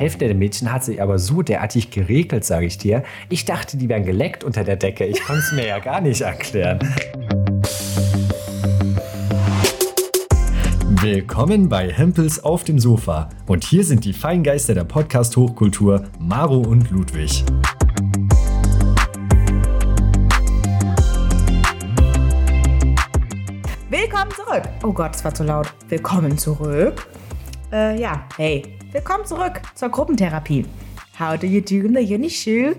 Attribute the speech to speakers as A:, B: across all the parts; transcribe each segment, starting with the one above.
A: Hälfte der Mädchen hat sich aber so derartig geregelt, sage ich dir. Ich dachte, die wären geleckt unter der Decke. Ich konnte es mir ja gar nicht erklären. Willkommen bei Hempels auf dem Sofa. Und hier sind die Feingeister der Podcast-Hochkultur, Maro und Ludwig.
B: Willkommen zurück. Oh Gott, das war zu laut. Willkommen zurück. Äh, ja, hey. Willkommen zurück zur Gruppentherapie. How do you do in the uni shoe?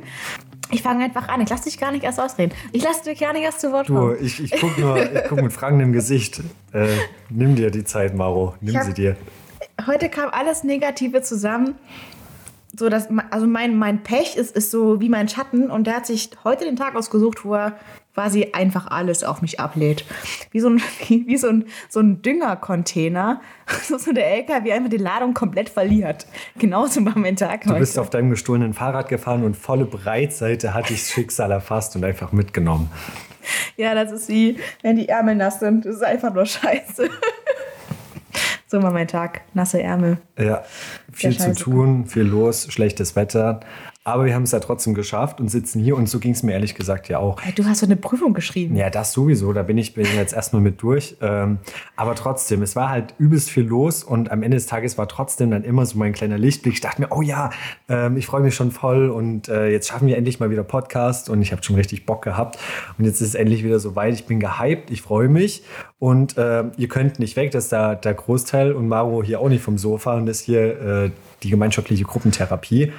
B: Ich fange einfach an. Ich lasse dich gar nicht erst ausreden. Ich lasse dich gar nicht erst zu Wort
A: Du,
B: kommen.
A: ich, ich gucke nur ich guck mit fragendem Gesicht. Äh, nimm dir die Zeit, Maro. Nimm
B: hab-
A: sie dir.
B: Heute kam alles Negative zusammen. So, dass, also mein, mein Pech ist, ist so wie mein Schatten und der hat sich heute den Tag ausgesucht, wo er quasi einfach alles auf mich ablädt. Wie so ein, wie, wie so ein, so ein Düngercontainer. So, so der LKW einfach die Ladung komplett verliert. Genauso war mein Tag
A: Du bist
B: heute.
A: auf deinem gestohlenen Fahrrad gefahren und volle Breitseite hat dich das Schicksal erfasst und einfach mitgenommen.
B: Ja, das ist wie, wenn die Ärmel nass sind. Das ist einfach nur scheiße. so war mein Tag. Nasse Ärmel.
A: Ja, viel zu tun, viel los, schlechtes Wetter. Aber wir haben es ja trotzdem geschafft und sitzen hier und so ging es mir ehrlich gesagt ja auch.
B: Du hast so eine Prüfung geschrieben.
A: Ja, das sowieso, da bin ich, bin ich jetzt erstmal mit durch. Ähm, aber trotzdem, es war halt übelst viel los und am Ende des Tages war trotzdem dann immer so mein kleiner Lichtblick. Ich dachte mir, oh ja, ähm, ich freue mich schon voll und äh, jetzt schaffen wir endlich mal wieder Podcast und ich habe schon richtig Bock gehabt. Und jetzt ist es endlich wieder soweit. Ich bin gehypt, ich freue mich und äh, ihr könnt nicht weg, das ist da der Großteil und Maro hier auch nicht vom Sofa und das hier äh, die gemeinschaftliche Gruppentherapie.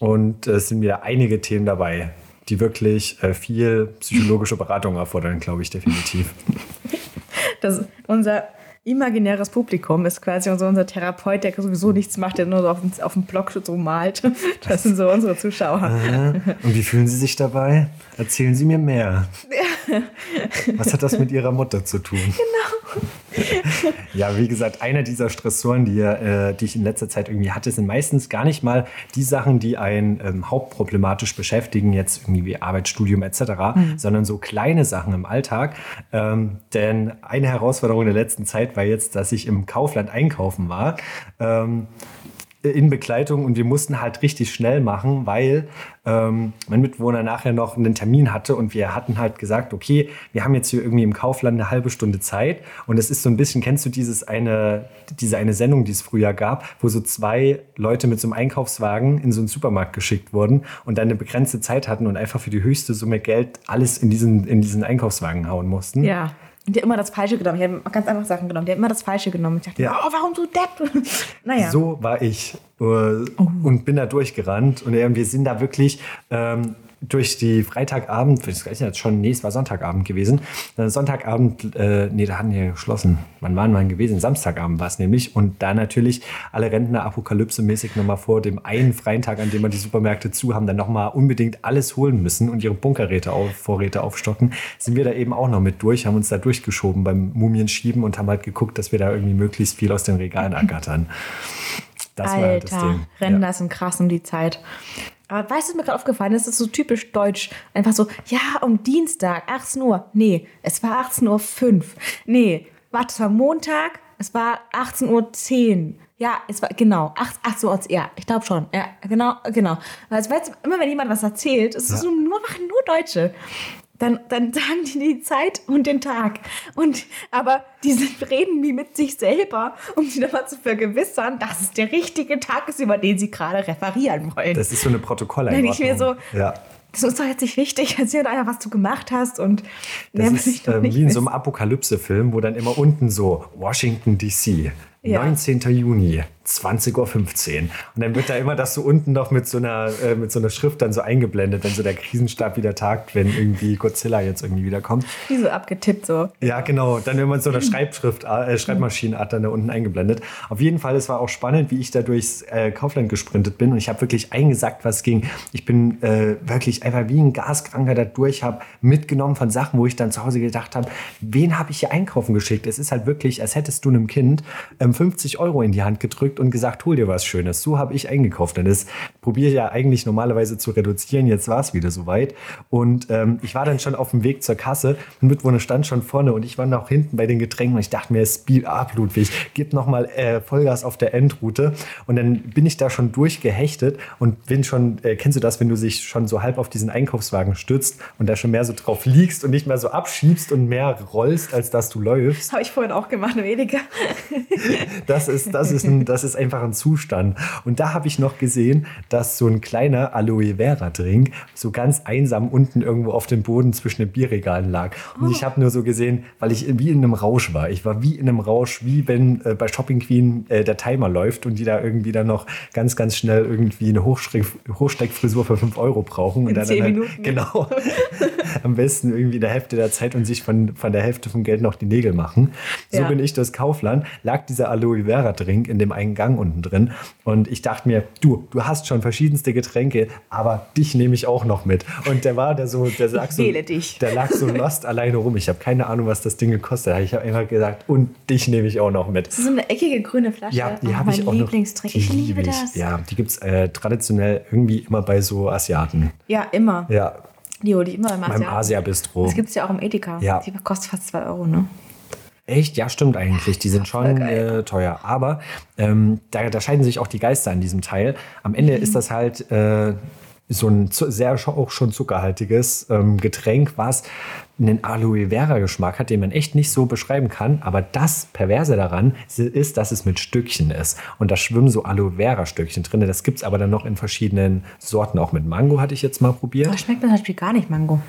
A: Und äh, es sind wieder einige Themen dabei, die wirklich äh, viel psychologische Beratung erfordern, glaube ich, definitiv.
B: Das, unser imaginäres Publikum ist quasi so unser Therapeut, der sowieso nichts macht, der nur so auf, dem- auf dem Block so malt. Das sind so unsere Zuschauer.
A: Und wie fühlen Sie sich dabei? Erzählen Sie mir mehr. Was hat das mit Ihrer Mutter zu tun? Genau. Ja, wie gesagt, einer dieser Stressoren, die, äh, die ich in letzter Zeit irgendwie hatte, sind meistens gar nicht mal die Sachen, die einen ähm, hauptproblematisch beschäftigen, jetzt irgendwie wie Arbeit, Studium etc., sondern so kleine Sachen im Alltag. Ähm, denn eine Herausforderung der letzten Zeit war jetzt, dass ich im Kaufland einkaufen war. Ähm, in Begleitung und wir mussten halt richtig schnell machen, weil ähm, mein Mitbewohner nachher noch einen Termin hatte und wir hatten halt gesagt, okay, wir haben jetzt hier irgendwie im Kaufland eine halbe Stunde Zeit und es ist so ein bisschen, kennst du dieses eine, diese eine Sendung, die es früher gab, wo so zwei Leute mit so einem Einkaufswagen in so einen Supermarkt geschickt wurden und dann eine begrenzte Zeit hatten und einfach für die höchste Summe Geld alles in diesen, in diesen Einkaufswagen hauen mussten.
B: Ja. Und die haben immer das Falsche genommen. Die haben ganz einfach Sachen genommen. Die immer das Falsche genommen. Ich dachte,
A: Ja.
B: oh, warum du Depp? naja.
A: So war ich äh, und bin da durchgerannt und wir sind da wirklich ähm, durch die Freitagabend, das ist jetzt schon, nee, es war Sonntagabend gewesen. Äh, Sonntagabend, äh, nee, da hatten wir geschlossen. Wann waren wir denn gewesen? Samstagabend war es nämlich. Und da natürlich alle Rentner apokalypse-mäßig nochmal vor dem einen freien Tag, an dem wir die Supermärkte zu haben, dann nochmal unbedingt alles holen müssen und ihre Bunkerräte auf, Vorräte aufstocken, sind wir da eben auch noch mit durch, haben uns da durchgeschoben beim Mumienschieben und haben halt geguckt, dass wir da irgendwie möglichst viel aus den Regalen ergattern. Das war halt das
B: Alter,
A: Ding.
B: Rentner sind krass um die Zeit. Aber weißt du, was mir gerade aufgefallen ist? Das ist so typisch deutsch. Einfach so, ja, um Dienstag, 18 Uhr. Nee, es war 18.05 Uhr. Nee, warte, es war Montag, es war 18.10 Uhr. Ja, es war, genau, 8, 18 Uhr, ja, ich glaube schon. Ja, genau, genau. Also, weißt du, immer wenn jemand was erzählt, es ist so nur, machen nur Deutsche. Dann, dann sagen die die Zeit und den Tag. Und, aber die sind, reden wie mit sich selber, um sie nochmal zu vergewissern, dass es der richtige Tag ist, über den sie gerade referieren wollen.
A: Das ist so eine Protokolleinordnung.
B: denk ich mir so,
A: ja.
B: das ist doch jetzt nicht wichtig, erzähl doch einfach, was du gemacht hast. Und
A: Das ist ähm, wie in so einem. Apokalypse-Film, wo dann immer unten so Washington DC,
B: Ja.
A: 19. Juni, 20.15 Uhr. Und dann wird da immer das so unten noch mit so, einer, äh, mit so einer Schrift dann so eingeblendet, wenn so der Krisenstab wieder tagt, wenn irgendwie Godzilla jetzt irgendwie wiederkommt.
B: Wie so abgetippt so.
A: Ja, genau. Dann immer so eine Schreibschrift, äh, Schreibmaschinenart dann da unten eingeblendet. Auf jeden Fall, es war auch spannend, wie ich da durchs äh, Kaufland gesprintet bin und ich habe wirklich eingesagt, was ging. Ich bin äh, wirklich wirklich einfach wie ein Gaskranker da durch habe, mitgenommen von Sachen, wo ich dann zu Hause gedacht habe, wen habe ich hier einkaufen geschickt? Es ist halt wirklich, als hättest du einem Kind ähm, 50 Euro in die Hand gedrückt und gesagt, hol dir was Schönes. So habe ich eingekauft. Und das probiere ich ja eigentlich normalerweise zu reduzieren. Jetzt war es wieder soweit. Und ähm, ich war dann schon auf dem Weg zur Kasse. Ein Mitwohner stand schon vorne und ich war noch hinten bei den Getränken und ich dachte mir, Speed up, Ludwig, gib nochmal äh, Vollgas auf der Endroute. Und dann bin ich da schon durchgehechtet und bin schon, äh, kennst du das, wenn du dich schon so halb auf diesen Einkaufswagen stützt und da schon mehr so drauf liegst und nicht mehr so abschiebst und mehr rollst, als dass du läufst?
B: Habe ich vorhin auch gemacht im Edeka.
A: das, ist, das, ist ein, das ist einfach ein Zustand. Und da habe ich noch gesehen, dass so ein kleiner Aloe Vera Drink so ganz einsam unten irgendwo auf dem Boden zwischen den Bierregalen lag. Und oh. ich habe nur so gesehen, weil ich wie in einem Rausch war. Ich war wie in einem Rausch, wie wenn äh, bei Shopping Queen äh, der Timer läuft und die da irgendwie dann noch ganz, ganz schnell irgendwie eine Hochsteckfrisur für 5 Euro brauchen.
B: In
A: und dann,
B: zehn
A: dann
B: halt, Minuten.
A: Genau. am besten irgendwie in der Hälfte der Zeit und sich von, von der Hälfte vom Geld noch die Nägel machen. So ja. bin ich das Kaufland. Lag dieser Aloe Vera Drink in dem einen Gang unten drin. Und ich dachte mir, du, du hast schon verschiedenste Getränke, aber dich nehme ich auch noch mit. Und der war, der so, der lag so, der lag so lost alleine rum. Ich habe keine Ahnung, was das Ding gekostet hat. Ich habe einfach gesagt, und dich nehme ich auch noch mit.
B: Das ist so eine eckige grüne Flasche.
A: Ja, die oh, habe ich auch noch.
B: Lieblingstrink. Ich liebe das.
A: Ja, die gibt es äh, traditionell irgendwie immer bei so Asiaten.
B: Ja, immer.
A: Ja.
B: Die hole ich immer im
A: Beim Asia-Bistro.
B: Das gibt es ja auch im Edeka.
A: Ja.
B: Die kostet fast 2 Euro, ne?
A: Echt? Ja, stimmt eigentlich. Die sind schon äh, teuer. Aber ähm, da, da, scheiden sich auch die Geister an diesem Teil. Am Ende mhm. ist das halt äh, so ein sehr auch schon zuckerhaltiges ähm, Getränk, was einen Aloe Vera Geschmack hat, den man echt nicht so beschreiben kann. Aber das Perverse daran ist, dass es mit Stückchen ist. Und da schwimmen so Aloe Vera Stückchen drin. Das gibt es aber dann noch in verschiedenen Sorten. Auch mit Mango hatte ich jetzt mal probiert.
B: Das schmeckt mir zum Beispiel gar nicht Mango.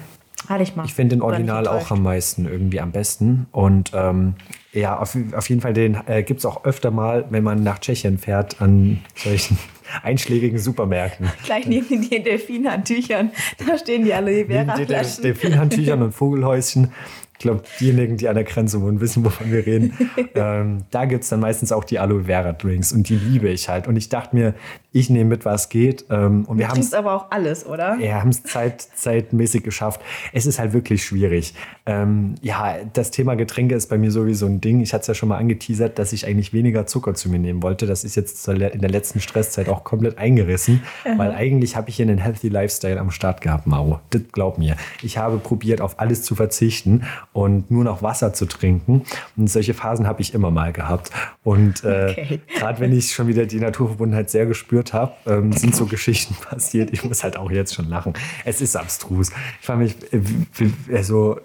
B: Hatte ich mal.
A: Ich finde den Original auch am meisten irgendwie am besten. Und ähm, ja, auf, auf, jeden Fall den äh, gibt es auch öfter mal, wenn man nach Tschechien fährt, an solchen einschlägigen Supermärkten.
B: Gleich neben den Delfinhandtüchern, da stehen die Aloe Vera Flaschen.
A: Delfinhandtüchern und Vogelhäuschen. Ich glaube, diejenigen, die an der Grenze wohnen, wissen, wovon wir reden. ähm, da gibt es dann meistens auch die Aloe Vera Drinks und die liebe ich halt. Und ich dachte mir, ich nehme mit, was geht. Ähm, und wir haben es
B: aber auch alles, oder?
A: Ja, haben es zeit, zeitmäßig geschafft. Es ist halt wirklich schwierig. Ähm, ja, das Thema Getränke ist bei mir sowieso ein Ding. Ich hatte es ja schon mal angeteasert, dass ich eigentlich weniger Zucker zu mir nehmen wollte. Das ist jetzt in der letzten Stresszeit auch komplett eingerissen, weil eigentlich habe ich hier einen Healthy Lifestyle am Start gehabt, Mao. Das glaub mir. Ich habe probiert, auf alles zu verzichten und nur noch Wasser zu trinken. Und solche Phasen habe ich immer mal gehabt. Und äh, okay. gerade wenn ich schon wieder die Naturverbundenheit sehr gespürt habe, ähm, sind so Geschichten passiert. Ich muss halt auch jetzt schon lachen. Es ist abstrus. Ich fand mich, äh, also,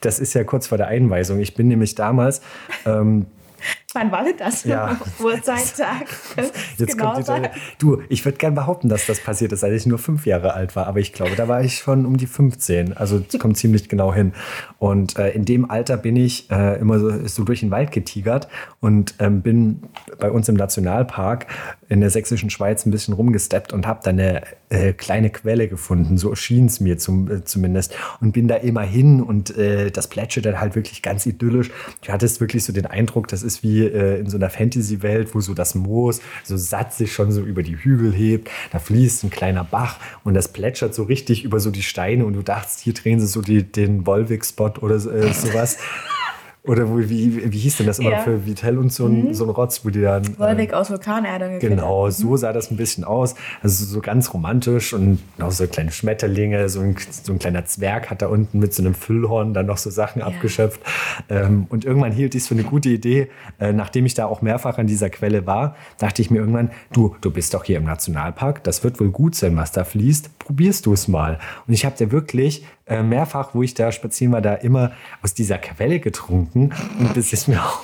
A: das ist ja kurz vor der Einweisung. Ich bin nämlich damals. Ähm,
B: Wann war denn das?
A: Ja.
B: Uhrzeittag.
A: Jetzt genau kommt die, du, ich würde gerne behaupten, dass das passiert ist, als ich nur fünf Jahre alt war. Aber ich glaube, da war ich schon um die 15. Also es kommt ziemlich genau hin. Und äh, in dem Alter bin ich äh, immer so, so, durch den Wald getigert und ähm, bin bei uns im Nationalpark in der sächsischen Schweiz ein bisschen rumgesteppt und habe da eine äh, kleine Quelle gefunden. So schien es mir zum, äh, zumindest. Und bin da immer hin und äh, das plätschert halt wirklich ganz idyllisch. Du hattest wirklich so den Eindruck, das ist wie äh, in so einer Fantasy-Welt, wo so das Moos so satt sich schon so über die Hügel hebt. Da fließt ein kleiner Bach und das plätschert so richtig über so die Steine und du dachtest, hier drehen sie so die, den Wolwig-Spot oder äh, sowas. Oder wo, wie, wie hieß denn das immer ja. für Vitel und so ein, mhm. so ein Rotz, wo die dann.
B: Wolwig äh, aus Vulkanerde
A: Genau, so mhm. sah das ein bisschen aus. Also so ganz romantisch und auch so kleine Schmetterlinge, so ein, so ein kleiner Zwerg hat da unten mit so einem Füllhorn dann noch so Sachen ja. abgeschöpft. Ähm, und irgendwann hielt ich es für eine gute Idee, äh, nachdem ich da auch mehrfach an dieser Quelle war, dachte ich mir irgendwann, du, du bist doch hier im Nationalpark, das wird wohl gut sein, was da fließt, probierst du es mal. Und ich habe dir wirklich äh, mehrfach, wo ich da spazieren war, da immer aus dieser Quelle getrunken. Und das ist mir auch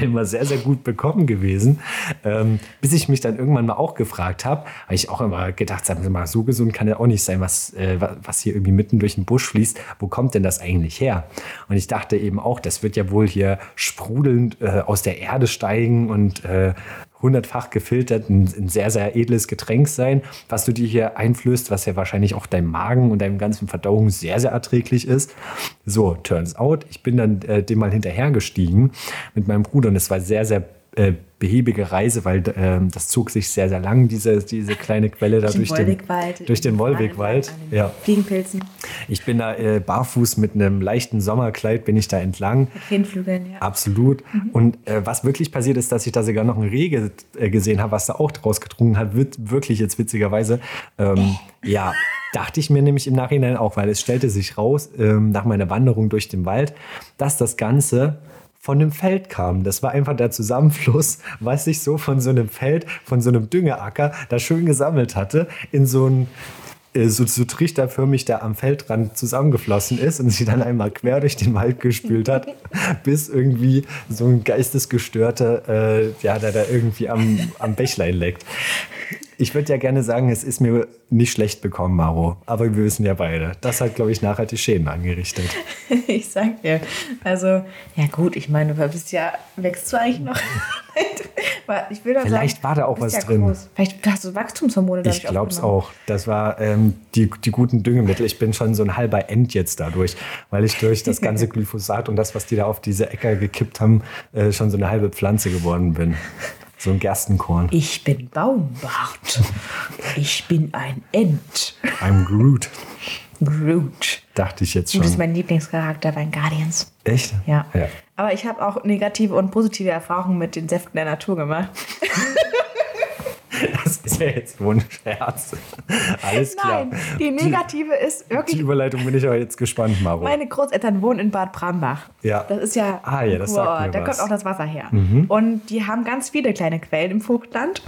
A: immer sehr, sehr gut bekommen gewesen. Ähm, bis ich mich dann irgendwann mal auch gefragt habe, habe ich auch immer gedacht, sagen Sie mal, so gesund kann ja auch nicht sein, was, äh, was hier irgendwie mitten durch den Busch fließt. Wo kommt denn das eigentlich her? Und ich dachte eben auch, das wird ja wohl hier sprudelnd äh, aus der Erde steigen und äh, hundertfach gefiltert, ein, ein, sehr, sehr edles Getränk sein, was du dir hier einflößt, was ja wahrscheinlich auch deinem Magen und deinem ganzen Verdauung sehr, sehr erträglich ist. So, turns out, ich bin dann äh, dem mal hinterhergestiegen mit meinem Bruder und es war sehr, sehr äh, behäbige Reise, weil ähm, das zog sich sehr, sehr lang, diese, diese kleine Quelle da durch den, durch den Wollwegwald. Ja.
B: Fliegenpilzen.
A: Ich bin da äh, barfuß mit einem leichten Sommerkleid, bin ich da entlang.
B: Mit Feenflügeln, ja.
A: Absolut. Mhm. Und äh, was wirklich passiert ist, dass ich da sogar noch ein Reh äh, gesehen habe, was da auch draus getrunken hat, wird wirklich jetzt witzigerweise. Ähm, ja, dachte ich mir nämlich im Nachhinein auch, weil es stellte sich raus, ähm, nach meiner Wanderung durch den Wald, dass das Ganze von dem Feld kam. Das war einfach der Zusammenfluss, was sich so von so einem Feld, von so einem Düngeacker da schön gesammelt hatte, in so ein äh, so, so trichterförmig da am Feldrand zusammengeflossen ist und sie dann einmal quer durch den Wald gespült hat, bis irgendwie so ein geistesgestörter, äh, ja, der da irgendwie am, am Bächlein leckt. Ich würde ja gerne sagen, es ist mir nicht schlecht bekommen, Maro. Aber wir wissen ja beide. Das hat, glaube ich, nachher die Schäden angerichtet.
B: ich sag dir. Also, ja gut, ich meine, du bist ja, wächst du eigentlich noch?
A: ich will Vielleicht sagen, war da auch was ja drin. Groß.
B: Vielleicht hast du Wachstumshormone
A: Ich glaube es auch. Das war ähm, die, die guten Düngemittel. Ich bin schon so ein halber End jetzt dadurch, weil ich durch das ganze Glyphosat und das, was die da auf diese Äcker gekippt haben, äh, schon so eine halbe Pflanze geworden bin. So ein Gerstenkorn.
B: Ich bin Baumbart. ich bin ein Ent.
A: I'm Groot.
B: Groot.
A: Dachte ich jetzt schon.
B: Das ist mein Lieblingscharakter bei Guardians.
A: Echt?
B: Ja. ja. Aber ich habe auch negative und positive Erfahrungen mit den Säften der Natur gemacht.
A: Das ist ja jetzt wohl ein Scherz. Alles klar.
B: Nein, die negative ist wirklich.
A: Die Überleitung bin ich aber jetzt gespannt, Maro.
B: Meine Großeltern wohnen in Bad Brambach.
A: Ja.
B: Das ist ja.
A: Ah, ja, das sagt mir
B: Da
A: was.
B: kommt auch das Wasser her. Mhm. Und die haben ganz viele kleine Quellen im Vogtland.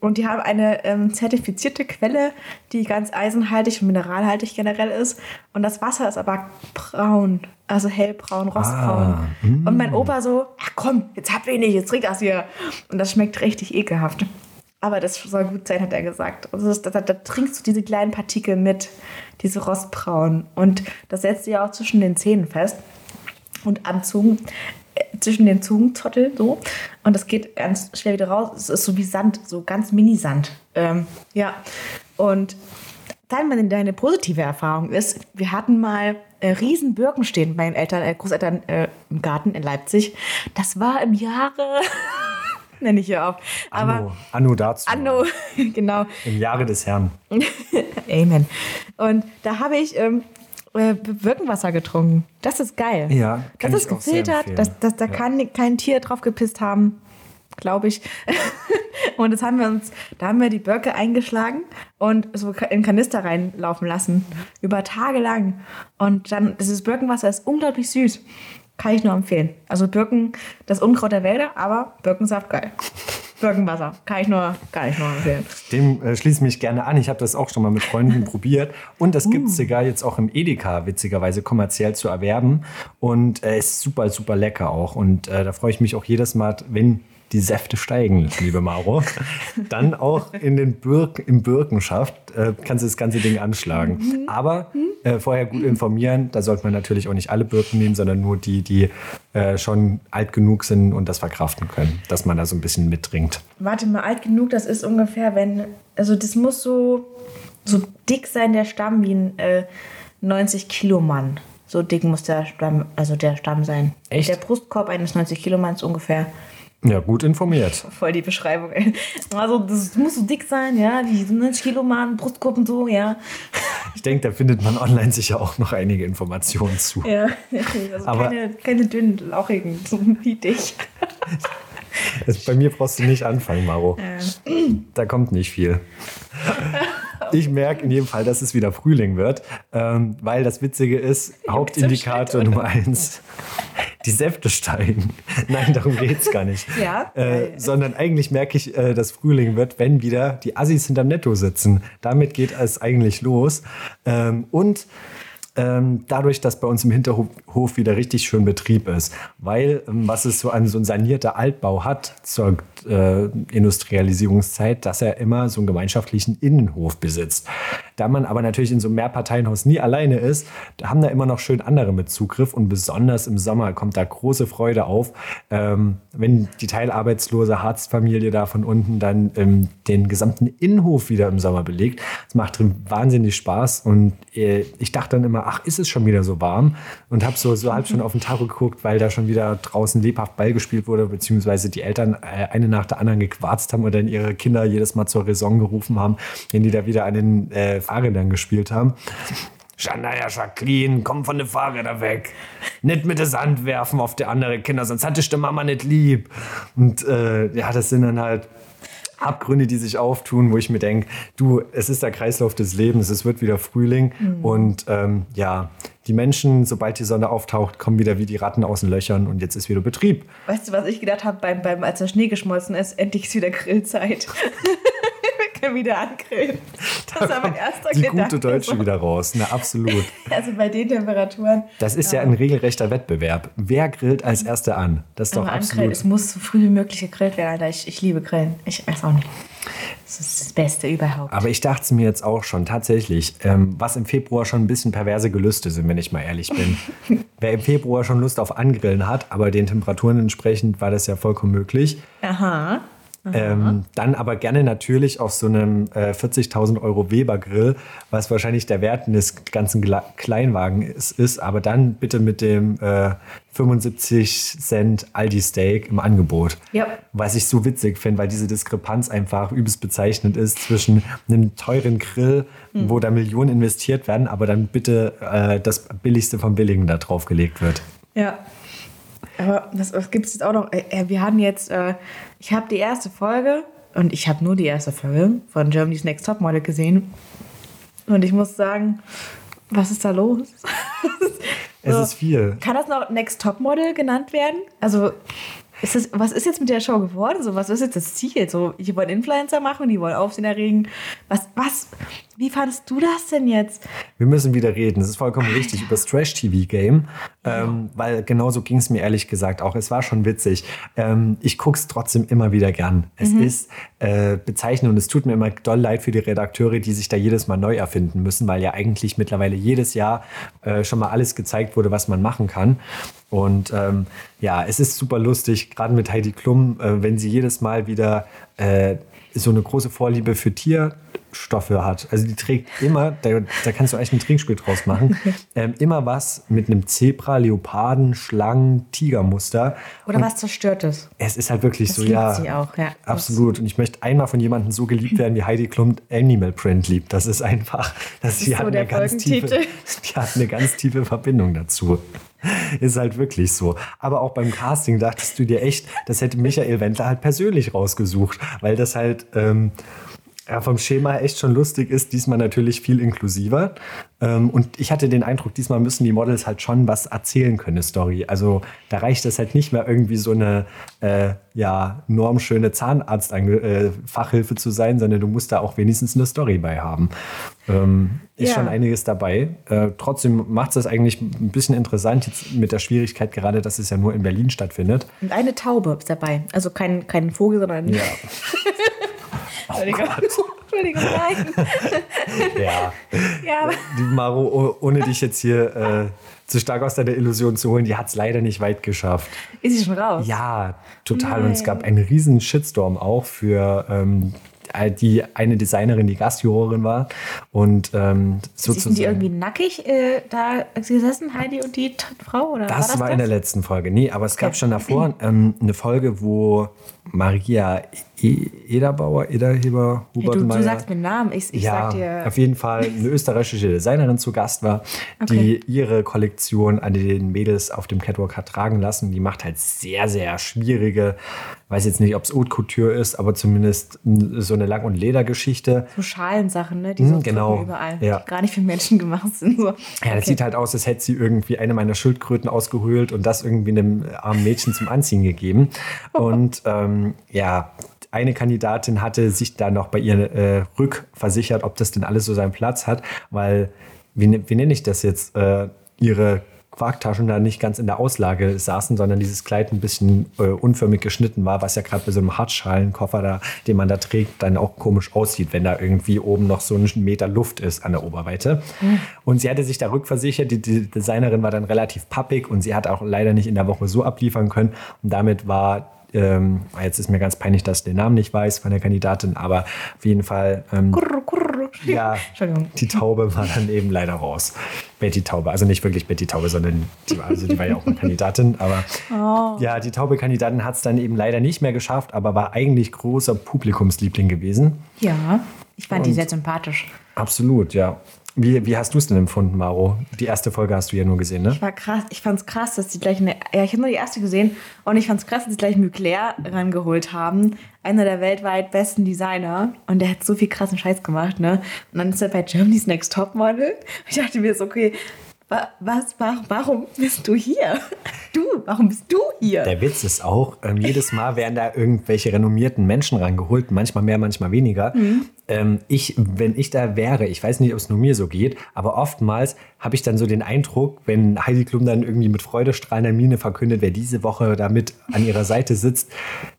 B: Und die haben eine ähm, zertifizierte Quelle, die ganz eisenhaltig und mineralhaltig generell ist. Und das Wasser ist aber braun. Also hellbraun, rostbraun. Ah, und mein Opa so, ach komm, jetzt hab wenig, jetzt trink das hier. Und das schmeckt richtig ekelhaft. Aber das soll gut sein, hat er gesagt. Also da, da, da, trinkst du diese kleinen Partikel mit, diese Rostbraun. Und das setzt sich ja auch zwischen den Zähnen fest. Und am Zungen, äh, zwischen den Zungenzotteln so. Und das geht ganz schnell wieder raus. Es ist so wie Sand, so ganz Mini-Sand. Ähm, ja. Und dann deine positive Erfahrung ist, wir hatten mal äh, riesen stehen, meinen Eltern, äh, Großeltern äh, im Garten in Leipzig. Das war im Jahre nenne ich hier auf.
A: Aber Anno, Anno dazu.
B: Anno, genau.
A: Im Jahre des Herrn.
B: Amen. Und da habe ich ähm, äh, Birkenwasser getrunken. Das ist geil.
A: Ja,
B: kann das ist gefiltert, dass, dass da ja. kann kein Tier drauf gepisst haben, glaube ich. und das haben wir uns, da haben wir die Birke eingeschlagen und so in Kanister reinlaufen lassen. Über Tage lang. Und dann, dieses Birkenwasser ist unglaublich süß. Kann ich nur empfehlen. Also Birken, das Unkraut der Wälder, aber Birkensaft geil. Birkenwasser. Kann ich nur, kann ich nur empfehlen.
A: Dem äh, schließe ich mich gerne an. Ich habe das auch schon mal mit Freunden probiert. Und das gibt es uh. sogar jetzt auch im Edeka, witzigerweise kommerziell zu erwerben. Und äh, ist super, super lecker auch. Und äh, da freue ich mich auch jedes Mal, wenn die Säfte steigen, liebe Maro. Dann auch in den Birk, im Birkenschaft äh, kannst du das ganze Ding anschlagen. Mhm. Aber äh, vorher gut informieren, da sollte man natürlich auch nicht alle Birken nehmen, sondern nur die, die äh, schon alt genug sind und das verkraften können, dass man da so ein bisschen mittrinkt.
B: Warte mal, alt genug, das ist ungefähr, wenn, also das muss so, so dick sein, der Stamm, wie ein 90 äh. So dick muss der Stamm, also der Stamm sein.
A: Echt?
B: Der Brustkorb eines 90 Kilo Manns ungefähr.
A: Ja, gut informiert.
B: Voll die Beschreibung. Ey. Also, das muss so dick sein, ja. Die 90 Kilo Mann, Brustgruppen so, ja.
A: Ich denke, da findet man online sicher auch noch einige Informationen zu.
B: Ja, also Aber keine, keine dünnen, lauchigen, so wie dich.
A: bei mir brauchst du nicht anfangen, Maro. Ja. Da kommt nicht viel. Ich merke in jedem Fall, dass es wieder Frühling wird, ähm, weil das Witzige ist, Hauptindikator Nummer eins, die Säfte steigen. Nein, darum geht es gar nicht.
B: Ja.
A: Äh, sondern eigentlich merke ich, äh, dass Frühling wird, wenn wieder die Assis hinterm Netto sitzen. Damit geht es eigentlich los. Ähm, und ähm, dadurch, dass bei uns im Hinterhof wieder richtig schön Betrieb ist. Weil, ähm, was es so an so ein sanierter Altbau hat zur äh, Industrialisierungszeit, dass er immer so einen gemeinschaftlichen Innenhof besitzt. Da man aber natürlich in so einem Mehrparteienhaus nie alleine ist, haben da immer noch schön andere mit Zugriff und besonders im Sommer kommt da große Freude auf, ähm, wenn die teilarbeitslose Harzfamilie da von unten dann ähm, den gesamten Innenhof wieder im Sommer belegt. Das macht drin wahnsinnig Spaß und äh, ich dachte dann immer, ach, ist es schon wieder so warm? Und habe so, so halb schon auf den Tacho geguckt, weil da schon wieder draußen lebhaft Ball gespielt wurde, beziehungsweise die Eltern äh, eine nach der anderen gequarzt haben und dann ihre Kinder jedes Mal zur Raison gerufen haben, wenn die da wieder den äh, Fahrrädern gespielt haben. Shania Jacqueline, komm von den Fahrrädern weg. Nicht mit der Sand werfen auf die anderen Kinder, sonst hatte ich die Mama nicht lieb. Und äh, ja, das sind dann halt Abgründe, die sich auftun, wo ich mir denke, du, es ist der Kreislauf des Lebens, es wird wieder Frühling mhm. und ähm, ja, die Menschen, sobald die Sonne auftaucht, kommen wieder wie die Ratten aus den Löchern und jetzt ist wieder Betrieb.
B: Weißt du, was ich gedacht habe, beim, beim, als der Schnee geschmolzen ist, endlich ist wieder Grillzeit. können wieder angrillen.
A: Das da ist mein erster Die Gedanke. gute Deutsche so. wieder raus, na absolut.
B: Also bei den Temperaturen.
A: Das ist ja, ein regelrechter Wettbewerb. Wer grillt als Erster an? Das ist doch absolut.
B: Es muss so früh wie möglich gegrillt werden, Alter. Ich, ich liebe Grillen. Ich weiß auch nicht. Das ist das Beste überhaupt.
A: Aber ich dachte es mir jetzt auch schon, tatsächlich, ähm, was im Februar schon ein bisschen perverse Gelüste sind, wenn ich mal ehrlich bin. Wer im Februar schon Lust auf Angrillen hat, aber den Temperaturen entsprechend war das ja vollkommen möglich.
B: Aha.
A: Ähm, dann aber gerne natürlich auf so einem äh, 40.000 Euro Weber Grill, was wahrscheinlich der Wert eines ganzen Gla Kleinwagens ist, aber dann bitte mit dem äh, 75 Cent Aldi Steak im Angebot.
B: Ja.
A: Was ich so witzig finde, weil diese Diskrepanz einfach übelst bezeichnend ist zwischen einem teuren Grill, mhm. wo da Millionen investiert werden, aber dann bitte äh, das Billigste vom Billigen da drauf gelegt wird.
B: Ja. Aber was, was gibt es jetzt auch noch? Äh, äh, wir haben jetzt, äh, ich habe die erste Folge und ich habe nur die erste Folge von Germany's Next Topmodel gesehen. Und ich muss sagen, was ist da los?
A: es so, ist viel.
B: Kann das noch Next Topmodel genannt werden? Also ist das, was ist jetzt mit der Show geworden? So, was ist jetzt das Ziel? So, die wollen Influencer machen, die wollen Aufsehen erregen. Was, was, wie fandest du das denn jetzt?
A: Wir müssen wieder reden. Das ist vollkommen richtig über das Trash-TV-Game. Ähm, weil genauso ging es mir ehrlich gesagt auch. Es war schon witzig. Ähm, ich gucke es trotzdem immer wieder gern. Es mhm. ist äh, bezeichnend und es tut mir immer doll leid für die Redakteure, die sich da jedes Mal neu erfinden müssen, weil ja eigentlich mittlerweile jedes Jahr äh, schon mal alles gezeigt wurde, was man machen kann. Und ähm, ja, es ist super lustig, gerade mit Heidi Klum, äh, wenn sie jedes Mal wieder äh, so eine große Vorliebe für Tierstoffe hat. Also die trägt immer, da, da kannst du eigentlich ein Trinkspiel draus machen, ähm, immer was mit einem Zebra, Leoparden, Schlangen, Tigermuster.
B: Oder Und was Zerstörtes.
A: Es ist halt wirklich
B: das
A: so, ja.
B: Sie auch, ja.
A: Absolut. Und ich möchte einmal von jemandem so geliebt werden, wie Heidi Klum Animal Print liebt. Das ist einfach, das, das sie, hat so eine ganz tiefe, die hat eine ganz tiefe Verbindung dazu. Ist halt wirklich so. Aber auch beim Casting dachtest du dir echt, das hätte Michael Wendler halt persönlich rausgesucht, weil das halt ähm, ja, vom Schema echt schon lustig ist. Diesmal natürlich viel inklusiver. Ähm, und ich hatte den Eindruck, diesmal müssen die Models halt schon was erzählen können, eine Story. Also da reicht es halt nicht mehr irgendwie so eine äh, ja, normschöne Zahnarzt-Fachhilfe äh, zu sein, sondern du musst da auch wenigstens eine Story bei haben. Ähm, ist ja. schon einiges dabei. Äh, trotzdem macht es das eigentlich ein bisschen interessant jetzt mit der Schwierigkeit gerade, dass es ja nur in Berlin stattfindet.
B: Und eine Taube ist dabei. Also kein, kein Vogel, sondern... Ja. Entschuldigung. Oh Entschuldigung, nein.
A: ja. ja. Die Maro, ohne dich jetzt hier äh, zu stark aus deiner Illusion zu holen, die hat es leider nicht weit geschafft.
B: Ist sie schon raus?
A: Ja, total. Nein. Und es gab einen riesen Shitstorm auch für ähm, äh, die eine Designerin, die Gastjurorin war. Und ähm,
B: sozusagen. Sind die irgendwie nackig äh, da gesessen, Heidi und die Frau? Oder
A: das war, das war das? in der letzten Folge. Nee, aber es okay. gab schon davor ähm, eine Folge, wo Maria Ederbauer, Ederheber,
B: Hubert hey, du, du sagst mir Namen, ich, ich
A: ja,
B: sag dir.
A: Auf jeden Fall eine österreichische Designerin zu Gast war, okay. die ihre Kollektion an den Mädels auf dem Catwalk hat tragen lassen. Die macht halt sehr, sehr schwierige, weiß jetzt nicht, ob es Haute Couture ist, aber zumindest so eine Lang- und Ledergeschichte.
B: So Schalensachen, ne? die so
A: hm, genau.
B: überall, ja. die gar nicht für Menschen gemacht sind. So. Ja,
A: das okay. sieht halt aus, als hätte sie irgendwie eine meiner Schildkröten ausgehöhlt und das irgendwie einem armen Mädchen zum Anziehen gegeben. Und ähm, ja, eine Kandidatin hatte sich da noch bei ihr äh, rückversichert, ob das denn alles so seinen Platz hat, weil, wie, ne, wie nenne ich das jetzt, äh, ihre Quarktaschen da nicht ganz in der Auslage saßen, sondern dieses Kleid ein bisschen äh, unförmig geschnitten war, was ja gerade bei so einem Hartschalenkoffer, da, den man da trägt, dann auch komisch aussieht, wenn da irgendwie oben noch so ein Meter Luft ist an der Oberweite. Mhm. Und sie hatte sich da rückversichert. Die, die Designerin war dann relativ pappig und sie hat auch leider nicht in der Woche so abliefern können. Und damit war ähm, jetzt ist mir ganz peinlich, dass ich den Namen nicht weiß von der Kandidatin, aber auf jeden Fall ähm, kurr, kurr, ja, die Taube war dann eben leider raus. Betty Taube, also nicht wirklich Betty Taube, sondern die, war, also die war ja auch eine Kandidatin, aber oh. ja, die Taube-Kandidatin hat es dann eben leider nicht mehr geschafft, aber war eigentlich großer Publikumsliebling gewesen.
B: Ja, ich fand Und die sehr sympathisch.
A: Absolut, ja. Wie, wie hast du es denn empfunden, Maro? Die erste Folge hast du ja nur gesehen, ne?
B: Ich war krass, ich fand es krass, dass sie gleich eine, ja, ich habe nur die erste gesehen und ich fand es krass, dass sie gleich Mugler rangeholt haben. Einer der weltweit besten Designer und der hat so viel krassen Scheiß gemacht, ne? Und dann ist er bei Germany's Next Topmodel. Ich dachte mir so, okay, was, warum bist du hier? Du, warum bist du hier?
A: Der Witz ist auch, ähm, jedes Mal werden da irgendwelche renommierten Menschen rangeholt, manchmal mehr, manchmal weniger. Mhm. Ähm, ich, wenn ich da wäre, ich weiß nicht, ob es nur mir so geht, aber oftmals habe ich dann so den Eindruck, wenn Heidi Klum dann irgendwie mit freudestrahlender Miene verkündet, wer diese Woche damit an ihrer Seite sitzt,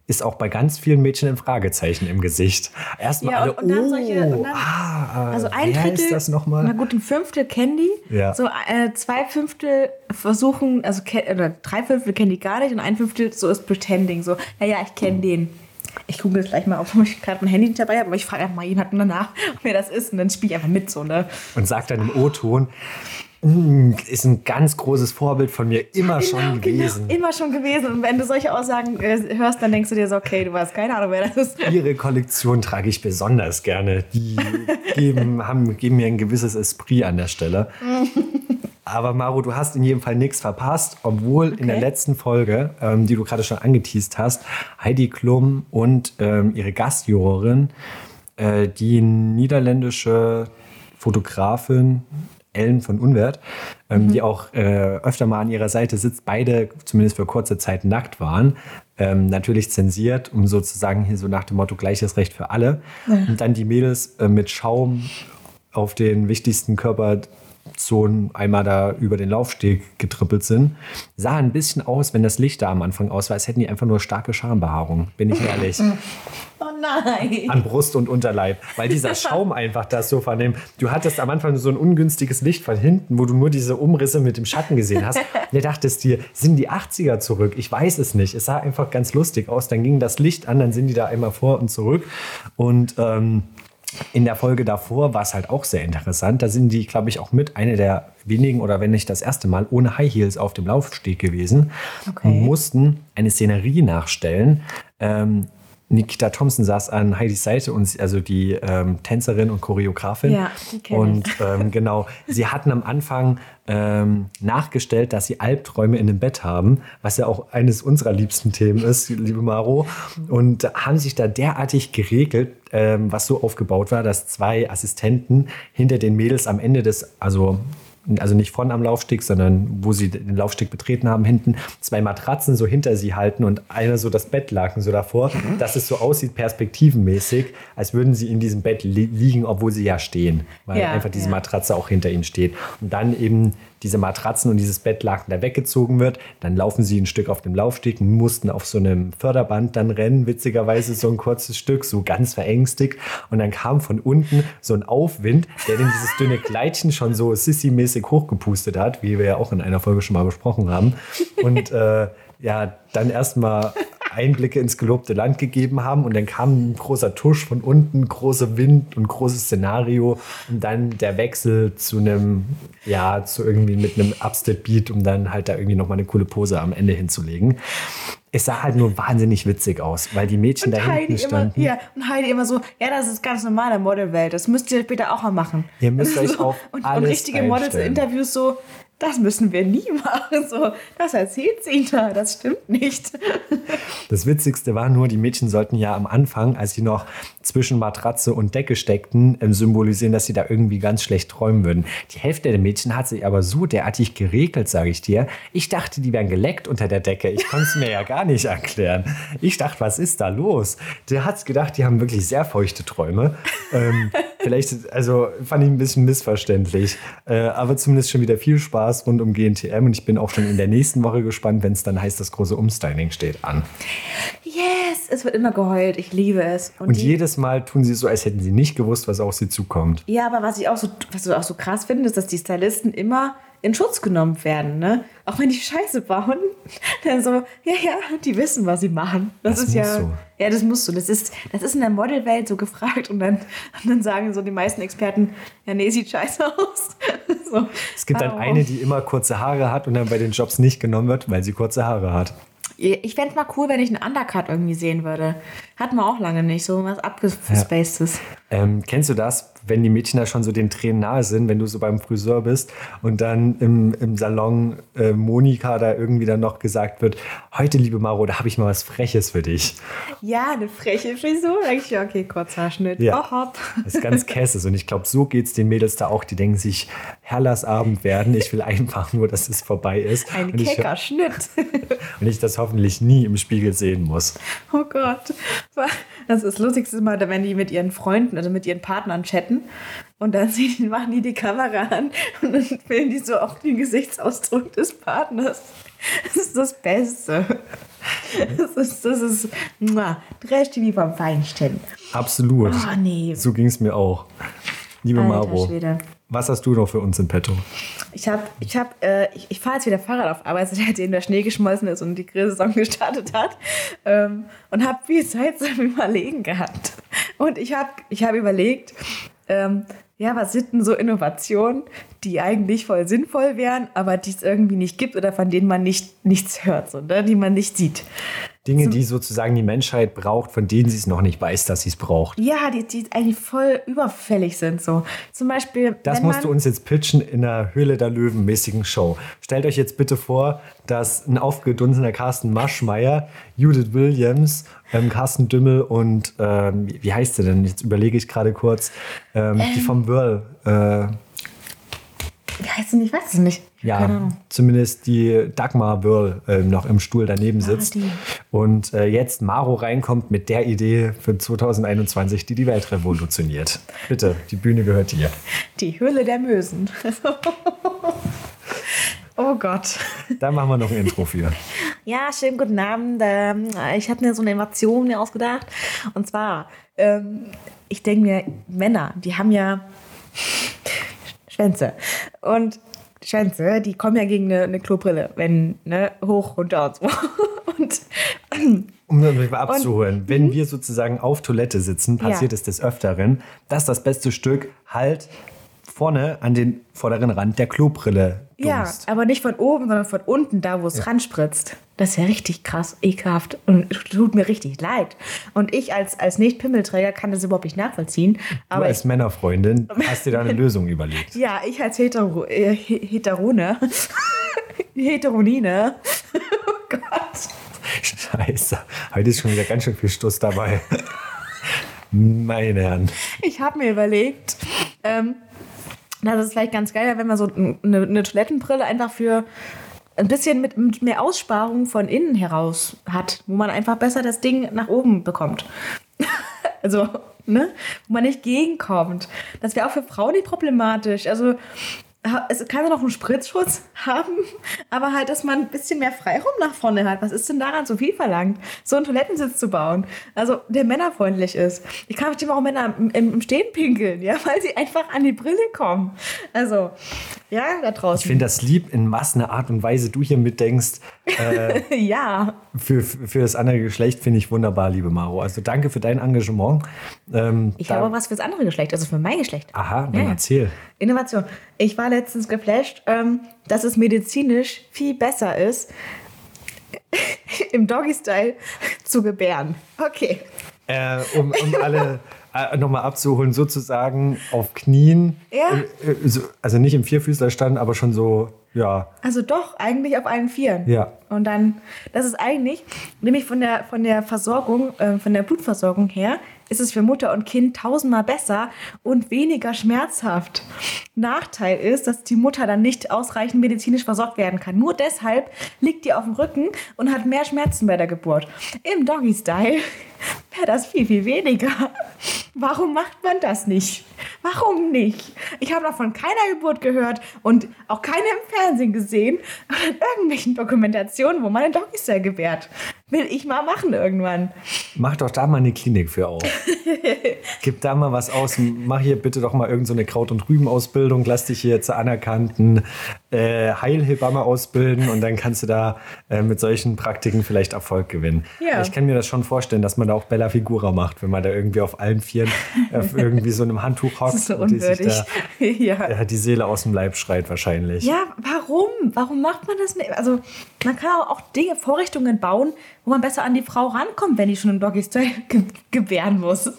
A: ist auch bei ganz vielen Mädchen ein Fragezeichen im Gesicht. Erstmal ja, alle, und, und dann oh, solche, und dann,
B: ah, also ein Drittel, ist das nochmal? Na gut, ein Fünftel kennen die. Ja. So äh, zwei Fünftel versuchen, also oder drei Fünftel kennen die gar nicht und ein Fünftel so ist Pretending. So, naja, ich kenne den. Ich google gleich mal, ob ich gerade mein Handy nicht dabei habe, aber ich frage einfach mal jemanden danach, wer das ist und dann spiele ich einfach mit so, ne?
A: Und sagt dann im O-Ton, mm, ist ein ganz großes Vorbild von mir immer genau, schon genau, gewesen.
B: Genau, immer schon gewesen. Und wenn du solche Aussagen äh, hörst, dann denkst du dir so, okay, du hast keine Ahnung, wer das ist.
A: Ihre Kollektion trage ich besonders gerne. Die geben, haben, geben mir ein gewisses Esprit an der Stelle. Aber Maru, du hast in jedem Fall nichts verpasst, obwohl okay. in der letzten Folge, ähm, die du gerade schon angeteased hast, Heidi Klum und ähm, ihre Gastjurorin, äh, die niederländische Fotografin Ellen von Unwert, ähm, mhm. die auch äh, öfter mal an ihrer Seite sitzt, beide zumindest für kurze Zeit nackt waren. Ähm, natürlich zensiert, um sozusagen hier so nach dem Motto gleiches Recht für alle. Ja. Und dann die Mädels äh, mit Schaum auf den wichtigsten Körper Zonen einmal da über den Laufsteg getrippelt sind. Sah ein bisschen aus, wenn das Licht da am Anfang aus war, als hätten die einfach nur starke Schambehaarung, bin ich ehrlich.
B: Oh nein.
A: An Brust und Unterleib. Weil dieser Schaum einfach das so vernehmen. Du hattest am Anfang so ein ungünstiges Licht von hinten, wo du nur diese Umrisse mit dem Schatten gesehen hast. Und du dachtest dir, sind die 80er zurück? Ich weiß es nicht. Es sah einfach ganz lustig aus. Dann ging das Licht an, dann sind die da einmal vor und zurück. Und ähm, in der Folge davor war es halt auch sehr interessant. Da sind die, glaube ich, auch mit eine der wenigen oder wenn nicht das erste Mal ohne High Heels auf dem Laufsteg gewesen okay. und mussten eine Szenerie nachstellen. Ähm, Nikita Thompson saß an Heidis Seite und also die ähm, Tänzerin und Choreografin. Ja, die Und ähm, genau, sie hatten am Anfang ähm, nachgestellt, dass sie Albträume in dem Bett haben, was ja auch eines unserer liebsten Themen ist, liebe Maro. Und haben sich da derartig geregelt, ähm, was so aufgebaut war, dass zwei Assistenten hinter den Mädels am Ende des, also also nicht von am Laufsteg, sondern wo sie den Laufsteg betreten haben, hinten zwei Matratzen so hinter sie halten und einer so das Bettlaken so davor, mhm. dass es so aussieht perspektivenmäßig, als würden sie in diesem Bett li liegen, obwohl sie ja stehen, weil ja, einfach diese ja. Matratze auch hinter ihnen steht. Und dann eben diese Matratzen und dieses Bettlaken da weggezogen wird. Dann laufen sie ein Stück auf dem Laufsteg mussten auf so einem Förderband dann rennen, witzigerweise so ein kurzes Stück, so ganz verängstigt. Und dann kam von unten so ein Aufwind, der dann dieses dünne Kleidchen schon so sissy-mäßig hochgepustet hat, wie wir ja auch in einer Folge schon mal besprochen haben. Und äh, ja, dann erstmal Einblicke ins gelobte Land gegeben haben und dann kam ein großer Tusch von unten, großer Wind und großes Szenario und dann der Wechsel zu einem, ja, zu irgendwie mit einem Upstep-Beat, um dann halt da irgendwie nochmal eine coole Pose am Ende hinzulegen. Es sah halt nur wahnsinnig witzig aus, weil die Mädchen und da Heidi hinten standen.
B: Immer, ja, und Heidi immer so, ja, das ist ganz normal in der Modelwelt, das müsst ihr später auch mal machen.
A: Ihr müsst euch
B: so,
A: auf
B: und,
A: alles
B: und richtige Models-Interviews so, das müssen wir nie machen. So, das erzählt sie da, das stimmt nicht.
A: Das Witzigste war nur, die Mädchen sollten ja am Anfang, als sie noch zwischen Matratze und Decke steckten, ähm, symbolisieren, dass sie da irgendwie ganz schlecht träumen würden. Die Hälfte der Mädchen hat sich aber so derartig geregelt, sage ich dir. Ich dachte, die wären geleckt unter der Decke. Ich konnte es mir ja gar nicht erklären. Ich dachte, was ist da los? Der hat gedacht, die haben wirklich sehr feuchte Träume. Ähm, Vielleicht, also fand ich ein bisschen missverständlich. Äh, aber zumindest schon wieder viel Spaß rund um GNTM und ich bin auch schon in der nächsten Woche gespannt, wenn es dann heißt, das große Umstyling steht an.
B: Yes, es wird immer geheult. Ich liebe es.
A: Und
B: die-
A: jedes Mal tun sie so, als hätten sie nicht gewusst, was auf sie zukommt.
B: Ja, aber was ich auch so, was ich auch so krass finde, ist, dass die Stylisten immer in Schutz genommen werden, ne? Auch wenn die Scheiße bauen, dann so, ja, ja, die wissen, was sie machen. Das,
A: Das
B: ist ja,
A: so.
B: ja, das muss so. Das ist, das ist in der Modelwelt so gefragt und dann, und dann sagen so die meisten Experten, ja, nee, sieht scheiße aus. so,
A: Es gibt dann
B: warum?
A: eine, die immer kurze Haare hat und dann bei den Jobs nicht genommen wird, weil sie kurze Haare hat.
B: Ich fände es mal cool, wenn ich einen Undercut irgendwie sehen würde. Hatten wir auch lange nicht, so was abgespacedes.
A: Ähm, kennst du das, wenn die Mädchen da schon so den Tränen nahe sind, wenn du so beim Friseur bist und dann im, im Salon äh, Monika da irgendwie dann noch gesagt wird, heute, liebe Maro, da habe ich mal was Freches für dich.
B: Ja, eine freche Frisur. Da denk ich, ja, okay, kurzer Schnitt.
A: Ja.
B: Oh, hopp.
A: Das ist ganz käses und ich glaube, so geht es den Mädels da auch. Die denken sich, Herrlas Abend werden, ich will einfach nur, dass es vorbei ist.
B: Ein
A: und, ich,
B: kecker Schnitt.
A: und ich das hoffentlich nie im Spiegel sehen muss.
B: Oh Gott. Das ist das Lustigste mal, wenn die mit ihren Freunden, also mit ihren Partnern chatten und dann machen die die Kamera an und dann filmen die so auch den Gesichtsausdruck des Partners. Das ist das Beste. Das ist, das ist Trash-TV vom Feinsten.
A: Absolut.
B: Oh, nee.
A: So ging es mir auch. Liebe
B: Alter
A: Maro,
B: Schwede.
A: was hast du noch für uns in petto?
B: Ich habe, ich habe, äh, ich, ich fahre jetzt wieder Fahrrad auf Arbeit, seitdem der Schnee geschmolzen ist und die Grillsaison gestartet hat. Ähm, und habe viel Zeit zum Überlegen gehabt. Und ich habe, ich habe überlegt, ähm, ja, was sind denn so Innovationen, die eigentlich voll sinnvoll wären, aber die es irgendwie nicht gibt oder von denen man nicht, nichts hört, so, ne? die man nicht sieht.
A: Dinge, die sozusagen die Menschheit braucht, von denen sie es noch nicht weiß, dass sie es braucht.
B: Ja, die, die eigentlich voll überfällig sind. So. Zum Beispiel.
A: Das musst du uns jetzt pitchen in einer Höhle der Löwen mäßigen Show. Stellt euch jetzt bitte vor, dass ein aufgedunsener Carsten Maschmeyer, Judith Williams, ähm, Carsten Dümmel und ähm, wie- wie heißt sie denn? Jetzt überlege ich gerade kurz. Ähm, Die vom Whirl. Äh,
B: Wie heißt denn? Ich weiß es nicht.
A: ja, zumindest die Dagmar Whirl äh, noch im Stuhl daneben sitzt.
B: Ah.
A: Und äh, jetzt Maro reinkommt mit der Idee für 2021, die die Welt revolutioniert. Bitte, die Bühne gehört dir.
B: Die Höhle der Mösen. oh Gott.
A: Da machen wir noch ein Intro für.
B: Ja, schönen guten Abend. Ähm, Ich habe mir so eine Innovation mir ausgedacht. Und zwar, ähm, ich denke mir, Männer, die haben ja Schwänze. Und Schwänze, die kommen ja gegen eine, eine Klobrille, wenn, ne, hoch, runter und so. Und
A: Um das mal abzuholen,
B: mhm.
A: wenn wir sozusagen auf Toilette sitzen, passiert
B: Ja.
A: es des Öfteren, dass das beste Stück halt vorne an den vorderen Rand der Klobrille
B: Ja,
A: dumst.
B: aber nicht von oben, sondern von unten, da wo es ranspritzt. Das ist ja richtig krass, ekelhaft und tut mir richtig leid. Und ich als, als Nicht-Pimmelträger kann das überhaupt nicht nachvollziehen.
A: Du
B: Aber
A: als Männerfreundin hast dir da eine Lösung überlegt.
B: ja, ich als Hetero, äh, He- Heterone, Heteronine, oh Gott.
A: Scheiße, heute ist schon wieder ganz schön viel Stuss dabei. Meine Herren.
B: Ich habe mir überlegt, ähm, das ist vielleicht ganz geil, wenn man so eine, eine Toilettenbrille einfach für ein bisschen mit, mit mehr Aussparung von innen heraus hat, wo man einfach besser das Ding nach oben bekommt. also, ne? Wo man nicht gegenkommt. Das wäre auch für Frauen nicht problematisch. Also, es kann ja noch einen Spritzschutz haben, aber halt, dass man ein bisschen mehr Freiraum nach vorne hat. Was ist denn daran so viel verlangt, so einen Toilettensitz zu bauen? Also, der männerfreundlich ist. Ich kann verstehen, warum Männer im, im Stehen pinkeln, ja, weil sie einfach an die Brille kommen. Also, ja, da draußen.
A: Ich finde das lieb, in was eine Art und Weise du hier mitdenkst.
B: ja.
A: Für, für das andere Geschlecht finde ich wunderbar, liebe Maro. Also danke für dein Engagement. Ähm,
B: Ich habe was fürs andere Geschlecht, also für mein Geschlecht.
A: Aha, dann
B: Ja.
A: erzähl.
B: Innovation. Ich war letztens geflasht, ähm, dass es medizinisch viel besser ist, im Doggy-Style zu gebären. Okay.
A: Äh, um, um alle äh, nochmal abzuholen, sozusagen auf Knien.
B: Ja.
A: Äh, äh, so, also nicht im Vierfüßlerstand, aber schon so, ja.
B: Also doch, eigentlich auf allen Vieren.
A: Ja.
B: Und dann, das ist eigentlich, nämlich von der, von der Versorgung, äh, von der Blutversorgung her, ist es für Mutter und Kind tausendmal besser und weniger schmerzhaft. Nachteil ist, dass die Mutter dann nicht ausreichend medizinisch versorgt werden kann. Nur deshalb liegt die auf dem Rücken und hat mehr Schmerzen bei der Geburt. Im Doggy-Style wäre das viel, viel weniger. Warum macht man das nicht? Warum nicht? Ich habe noch von keiner Geburt gehört und auch keine im Fernsehen gesehen oder in irgendwelchen Dokumentationen, wo man ein Doggy-Style gewährt. Will ich mal machen irgendwann.
A: Mach doch da mal eine Klinik für auf. Gib da mal was aus. Mach hier bitte doch mal irgendeine so Kraut- und Rübenausbildung. Lass dich hier zur anerkannten äh, Heilhebamme ausbilden und dann kannst du da äh, mit solchen Praktiken vielleicht Erfolg gewinnen.
B: Ja.
A: Ich kann mir das schon vorstellen, dass man da auch Bella Figura macht, wenn man da irgendwie auf allen Vieren auf irgendwie so einem Handtuch hockt
B: so
A: und die sich da
B: ja.
A: äh, die Seele aus dem Leib schreit wahrscheinlich.
B: Ja, warum? Warum macht man das nicht? Also, man kann auch, auch Dinge, Vorrichtungen bauen, wo man besser an die Frau rankommt, wenn die schon im Doggy-Style ge gebären muss.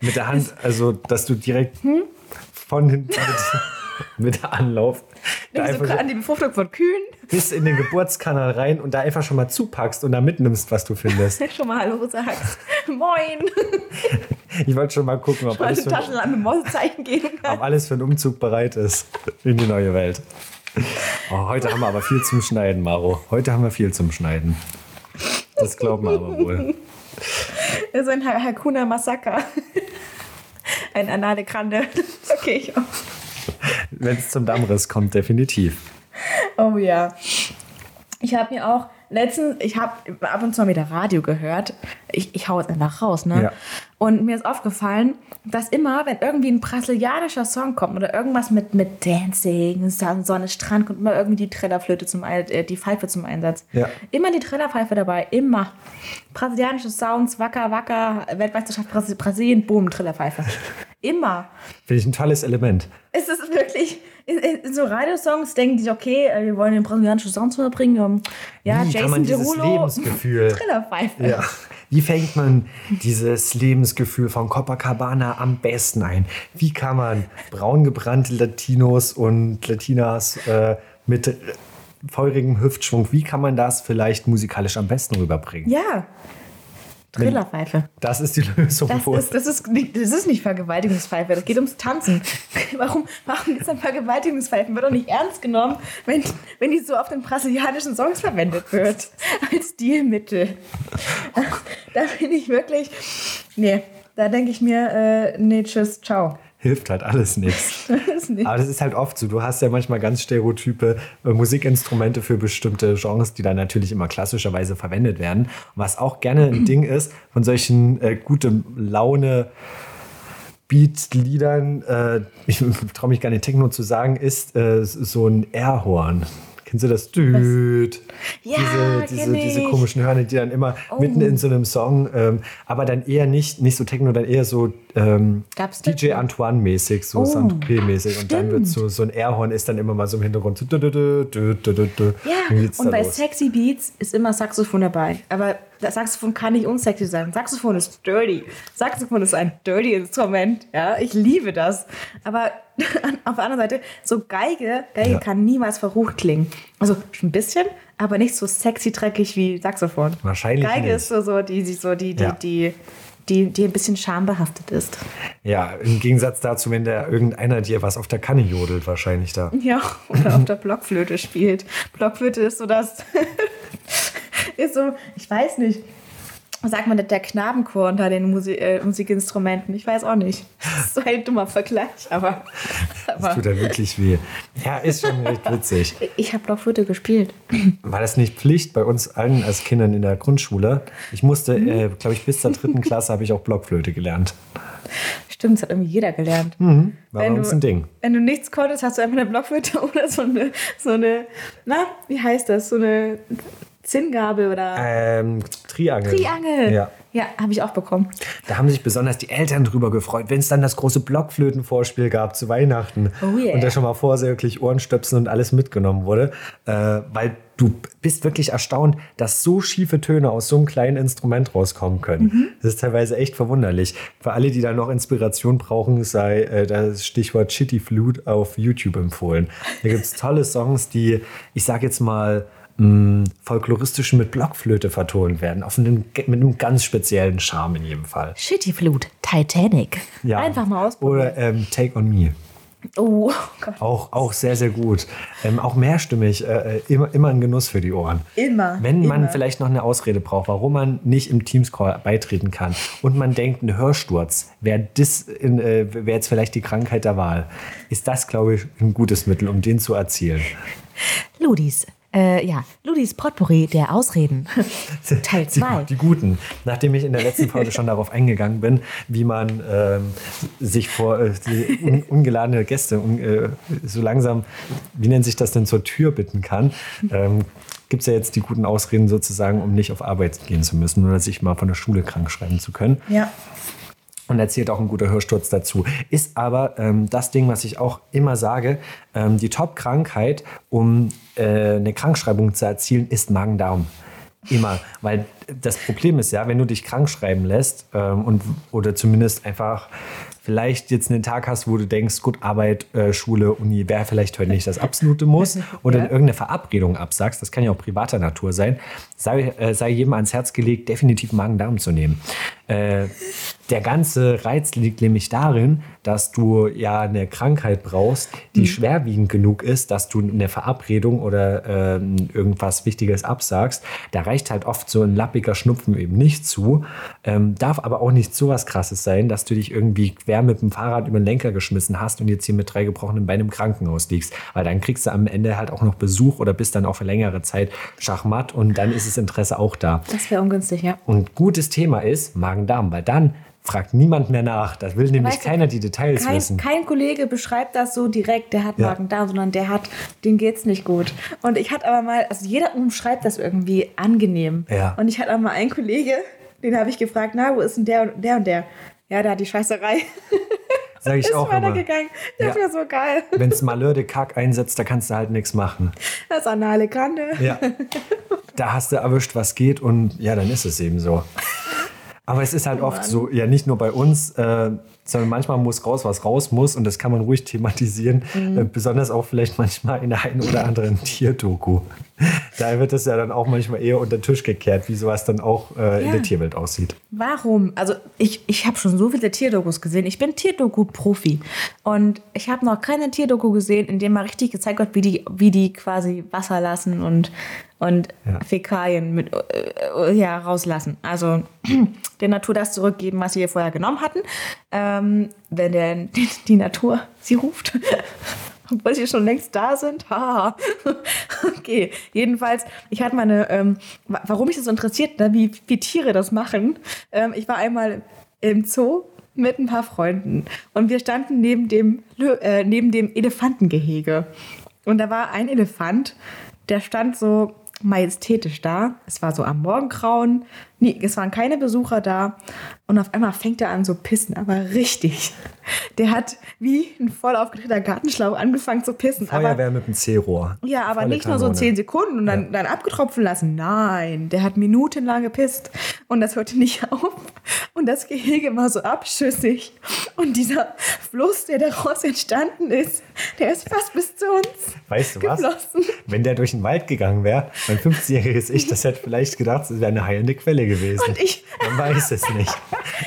A: Mit der Hand, also dass du direkt
B: Hm?
A: von hinten mit, Anlauf da
B: so an die Befruchtung von Kühen.
A: bis in den Geburtskanal rein und da einfach schon mal zupackst und da mitnimmst, was du findest.
B: Schon mal Hallo sagst. Moin.
A: Ich wollte schon mal gucken, ob
B: Mal
A: alles,
B: eine
A: für, ob alles für einen Umzug bereit ist in die neue Welt. Oh, heute haben wir aber viel zum Schneiden, Maro. Heute haben wir viel zum Schneiden. Das glauben wir aber wohl.
B: Das ist ein Ha- Hakuna Massaker. Ein anale Grande. Okay, ich auch.
A: Wenn es zum Dammriss kommt, definitiv.
B: Oh ja. Ich habe mir auch letztens, ich habe ab und zu mal wieder Radio gehört. Ich, ich hau jetzt einfach raus, ne?
A: Ja.
B: Und mir ist aufgefallen, dass immer, wenn irgendwie ein brasilianischer Song kommt oder irgendwas mit, mit Dancing, Son- Sonne, Strand, kommt immer irgendwie die Trillerflöte zum äh, die Pfeife zum Einsatz.
A: Ja.
B: Immer die Trillerpfeife dabei, immer. Brasilianische Sounds, wacker, wacker, Weltmeisterschaft Brasil- Brasilien, boom, Trillerpfeife. Immer.
A: Finde ich ein tolles Element.
B: Es ist wirklich, in, in so Radiosongs denken die, okay, äh, wir wollen den brasilianischen Sound rüberbringen. Um, ja,
A: Wie
B: Jason
A: kann man dieses
B: Derulo,
A: Lebensgefühl
B: Trillerpfeife.
A: Ja. Wie fängt man dieses Lebensgefühl von Copacabana am besten ein? Wie kann man braun gebrannte Latinos und Latinas äh, mit äh, feurigem Hüftschwung, wie kann man das vielleicht musikalisch am besten rüberbringen?
B: Ja. Trillerpfeife.
A: Das ist die Lösung
B: Das ist, das, ist nicht, das ist nicht Vergewaltigungspfeife, das geht ums Tanzen. Warum, warum gibt es dann Vergewaltigungspfeifen? Wird doch nicht ernst genommen, wenn, wenn die so auf den brasilianischen Songs verwendet wird. Als Stilmittel. Da bin ich wirklich. Nee, da denke ich mir, äh, nee, tschüss, ciao.
A: Hilft halt alles nichts. Aber das ist halt oft so. Du hast ja manchmal ganz stereotype äh, Musikinstrumente für bestimmte Genres, die dann natürlich immer klassischerweise verwendet werden. Und was auch gerne ein Ding ist von solchen äh, gute Laune Beat-Liedern, äh, ich traue mich gar nicht Techno zu sagen, ist äh, so ein Airhorn. Kennst du das? Düt.
B: Ja,
A: diese, diese, diese komischen Hörner, die dann immer mitten in so einem Song, ähm, aber dann eher nicht, nicht so Techno, dann eher so ähm? DJ Antoine-mäßig, so
B: Oh,
A: Saint-Tropez-mäßig. Und dann wird so, so ein Airhorn ist dann immer mal so im Hintergrund.
B: Ja, und bei
A: los.
B: Sexy Beats ist immer Saxophon dabei. Aber das Saxophon kann nicht unsexy sein. Saxophon ist dirty. Saxophon ist ein dirty Instrument. Ja, ich liebe das. Aber auf der anderen Seite, so Geige, Geige
A: Ja.
B: kann niemals verrucht klingen. Also ein bisschen, aber nicht so sexy dreckig wie Saxophon.
A: Wahrscheinlich
B: Geige
A: nicht.
B: ist so, so die, die, so die, die,
A: Ja.
B: die, die, die ein bisschen schambehaftet ist.
A: Ja, im Gegensatz dazu, wenn da irgendeiner dir was auf der Kanne jodelt, wahrscheinlich da.
B: Ja, oder auf der Blockflöte spielt. Blockflöte ist so das. ist so, ich weiß nicht. Sagt man, der Knabenchor unter den Musi äh, Musikinstrumenten? Ich weiß auch nicht. Das ist so ein dummer Vergleich, aber.
A: Das
B: aber
A: tut ja wirklich weh. Ja, ist schon recht witzig.
B: ich habe Blockflöte gespielt.
A: War das nicht Pflicht bei uns allen als Kindern in der Grundschule? Ich musste, äh, glaube ich, bis zur dritten Klasse habe ich auch Blockflöte gelernt.
B: Stimmt, das hat irgendwie jeder gelernt.
A: War bei
B: Wenn
A: uns
B: du-
A: ein Ding.
B: Wenn du nichts konntest, hast du einfach eine Blockflöte oder so eine, so eine, na, wie heißt das? So eine Zinngabel oder
A: Ähm, Triangel.
B: Triangel.
A: Ja.
B: ja habe ich auch bekommen.
A: Da haben sich besonders die Eltern drüber gefreut, wenn es dann das große Blockflötenvorspiel gab zu Weihnachten.
B: Oh yeah.
A: Und da schon mal vorsorglich Ohrenstöpseln und alles mitgenommen wurde. Äh, weil du bist wirklich erstaunt, dass so schiefe Töne aus so einem kleinen Instrument rauskommen können.
B: Mhm.
A: Das ist teilweise echt verwunderlich. Für alle, die da noch Inspiration brauchen, sei äh, das Stichwort Shitty Flute auf YouTube empfohlen. Da gibt es tolle Songs, die, ich sag jetzt mal, mh, folkloristisch mit Blockflöte vertont werden. Auf einem, mit einem ganz speziellen Charme in jedem Fall.
B: Shitty Flut, Titanic.
A: Ja.
B: Einfach mal ausprobieren.
A: Oder ähm, Take on Me.
B: Oh Gott.
A: Auch, auch sehr, sehr gut. Ähm, auch mehrstimmig, äh, äh, immer, immer ein Genuss für die Ohren.
B: Immer,
A: Wenn man
B: immer.
A: vielleicht noch eine Ausrede braucht, warum man nicht im Teams-Call beitreten kann und man denkt, ein Hörsturz wäre äh, wär jetzt vielleicht die Krankheit der Wahl, ist das, glaube ich, ein gutes Mittel, um den zu erzielen.
B: Ludis. Äh, ja, Ludis Potpourri der Ausreden. Teil
A: Die,
B: 2.
A: die guten. Nachdem ich in der letzten Folge schon darauf eingegangen bin, wie man ähm, sich vor äh, die un, ungeladene Gäste un, äh, so langsam, wie nennt sich das denn, zur Tür bitten kann, ähm, gibt es ja jetzt die guten Ausreden sozusagen, um nicht auf Arbeit gehen zu müssen oder sich mal von der Schule krank schreiben zu können.
B: Ja.
A: Und erzählt auch ein guter Hörsturz dazu. Ist aber ähm, das Ding, was ich auch immer sage, ähm, die Top-Krankheit, um äh, eine Krankschreibung zu erzielen, ist Magen-Darm. Immer. Weil das Problem ist ja, wenn du dich krank schreiben lässt ähm, und, oder zumindest einfach vielleicht jetzt einen Tag hast, wo du denkst, gut, Arbeit, äh, Schule, Uni wäre vielleicht heute nicht das absolute Muss oder
B: Ja.
A: irgendeine Verabredung absagst, das kann ja auch privater Natur sein, sei, äh, sei jedem ans Herz gelegt, definitiv Magen-Darm zu nehmen. Äh, der ganze Reiz liegt nämlich darin, dass du ja eine Krankheit brauchst, die schwerwiegend genug ist, dass du eine Verabredung oder ähm, irgendwas Wichtiges absagst. Da reicht halt oft so ein lappiger Schnupfen eben nicht zu. Ähm, darf aber auch nicht so was Krasses sein, dass du dich irgendwie quer mit dem Fahrrad über den Lenker geschmissen hast und jetzt hier mit drei gebrochenen Beinen im Krankenhaus liegst. Weil dann kriegst du am Ende halt auch noch Besuch oder bist dann auch für längere Zeit schachmatt und dann ist das Interesse auch da.
B: Das wäre ungünstig, ja.
A: Und gutes Thema ist Magen-Darm, weil dann fragt niemand mehr nach. Das will nämlich
B: Weißt du,
A: keiner die Details
B: Kein,
A: wissen.
B: kein Kollege beschreibt das so direkt, der hat
A: Ja.
B: Magen-Darm, sondern der hat, dem geht's nicht gut. Und ich hatte aber mal, also jeder umschreibt das irgendwie angenehm.
A: Ja.
B: Und ich hatte aber mal einen Kollege, den habe ich gefragt, na, wo ist denn der und der und der? Ja, da hat die Scheißerei.
A: Sag ich
B: ist
A: auch immer.
B: weitergegangen. Das
A: Ja.
B: wäre so geil.
A: Wenn es Malheur de Kack einsetzt, da kannst du halt nichts machen.
B: Das anale Kante.
A: Ja. Da hast du erwischt, was geht und ja, dann ist es eben so. Aber es ist halt oft so, ja, nicht nur bei uns, äh, sondern manchmal muss raus, was raus muss und das kann man ruhig thematisieren. Äh, besonders auch vielleicht manchmal in der einen oder anderen Tierdoku. Da wird es ja dann auch manchmal eher unter den Tisch gekehrt, wie sowas dann auch äh, in
B: Ja.
A: der Tierwelt aussieht.
B: Warum? Also ich, ich habe schon so viele Tierdokus gesehen. Ich bin Tierdoku-Profi. Und ich habe noch keine Tierdoku gesehen, in dem mal richtig gezeigt wird, wie die, wie die quasi Wasser lassen und, und
A: Ja.
B: Fäkalien mit, äh, ja, rauslassen. Also der Natur das zurückgeben, was sie ihr vorher genommen hatten. Ähm, wenn der, die, die Natur sie ruft. Obwohl sie schon längst da sind. Ha. Okay, jedenfalls, ich hatte mal eine, ähm, wa- warum mich das so interessiert, ne, wie, wie Tiere das machen. Ähm, ich war einmal im Zoo mit ein paar Freunden und wir standen neben dem, äh, neben dem Elefantengehege. Und da war ein Elefant, der stand so majestätisch da. Es war so am Morgengrauen. Nee, es waren keine Besucher da. Und auf einmal fängt er an so pissen, aber richtig. Der hat wie ein voll aufgedrehter Gartenschlauch angefangen zu pissen. Aber
A: Feuerwehr mit dem C-Rohr.
B: ja, aber
A: Volle
B: nicht nur so
A: Kanone.
B: zehn Sekunden und dann, dann abgetropfen lassen. Nein, der hat minutenlang gepisst und das hörte nicht auf. Und das Gehege war so abschüssig. Und dieser Fluss, der daraus entstanden ist, der ist fast bis zu uns
A: Weißt du was?
B: geflossen.
A: Wenn der durch den Wald gegangen wäre, mein 50-jähriges Ich, das hätte vielleicht gedacht, es wäre eine heilende Quelle gewesen.
B: Und ich-
A: Man weiß es nicht.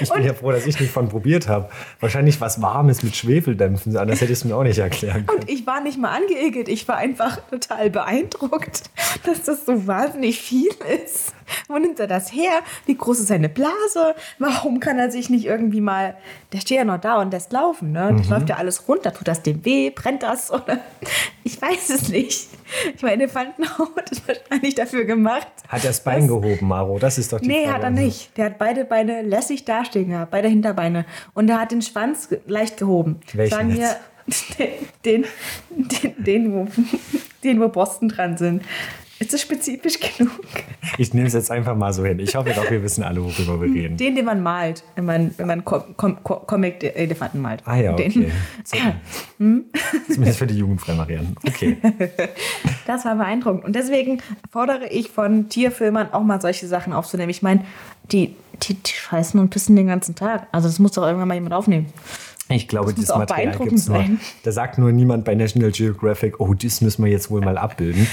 A: Ich bin ja froh, dass ich nicht von probiert habe. Wahrscheinlich was Warmes mit Schwefeldämpfen, anders hätte ich es mir auch nicht erklären können.
B: Und ich war nicht mal angeekelt, ich war einfach total beeindruckt, dass das so wahnsinnig viel ist. Wo nimmt er das her? Wie groß ist seine Blase? Warum kann er sich nicht irgendwie mal. Der steht ja noch da und lässt laufen, ne? Das läuft ja alles runter. Tut das dem weh? Brennt das? Oder? Ich weiß es nicht. Ich meine, Elefantenhaut ist wahrscheinlich dafür gemacht.
A: Hat er das Bein gehoben, Maro? Das ist doch die
B: Nee,
A: Frage.
B: hat er nicht. Der hat beide Beine lässig dastehen gehabt, beide Hinterbeine. Und er hat den Schwanz leicht gehoben.
A: Welchen jetzt?
B: den, den, den, wo, den, wo Borsten dran sind. Ist das spezifisch genug?
A: Ich nehme es jetzt einfach mal so hin. Ich hoffe doch, wir wissen alle, worüber wir reden.
B: Den, den man malt, wenn man, wenn man Com Com Com Comic-Elefanten malt.
A: Ah ja,
B: Den.
A: okay. So. Zumindest für die jugendfreien Varianten. Okay.
B: Das war beeindruckend. Und deswegen fordere ich von Tierfilmern auch mal solche Sachen aufzunehmen. Ich meine, die, die, die scheißen und pissen den ganzen Tag. Also das muss doch irgendwann mal jemand aufnehmen.
A: Ich glaube,
B: Das
A: dieses Material gibt es nur. Da sagt nur niemand bei National Geographic, oh, das müssen wir jetzt wohl mal abbilden.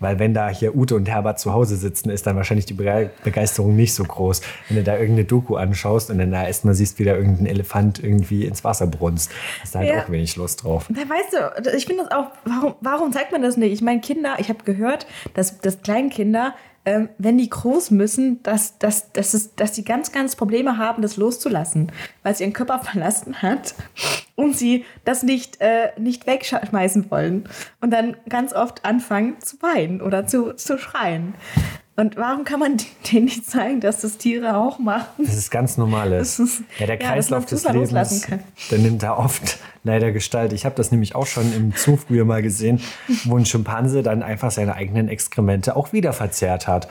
A: Weil wenn da hier Ute und Herbert zu Hause sitzen, ist dann wahrscheinlich die Bege- Begeisterung nicht so groß. Wenn du da irgendeine Doku anschaust und dann da erstmal siehst, wie da irgendein Elefant irgendwie ins Wasser brunst, hast du halt
B: Ja.
A: auch wenig Lust drauf.
B: Da weißt du, ich finde das auch, warum, warum zeigt man das nicht? Ich meine, Kinder, ich habe gehört, dass, dass Kleinkinder, ähm, wenn die groß müssen, dass, dass, dass, es, dass die ganz, ganz Probleme haben, das loszulassen, weil sie ihren Körper verlassen hat und sie das nicht, äh, nicht wegschmeißen wollen und dann ganz oft anfangen zu weinen oder zu, zu schreien. Und warum kann man denen nicht zeigen, dass das Tiere auch machen?
A: Das ist ganz normales.
B: Ist-
A: ja, der
B: ja,
A: Kreislauf des Lebens, der nimmt da oft leider Gestalt. Ich habe das nämlich auch schon im Zoo früher mal gesehen, wo ein Schimpanse dann einfach seine eigenen Exkremente auch wieder verzehrt hat.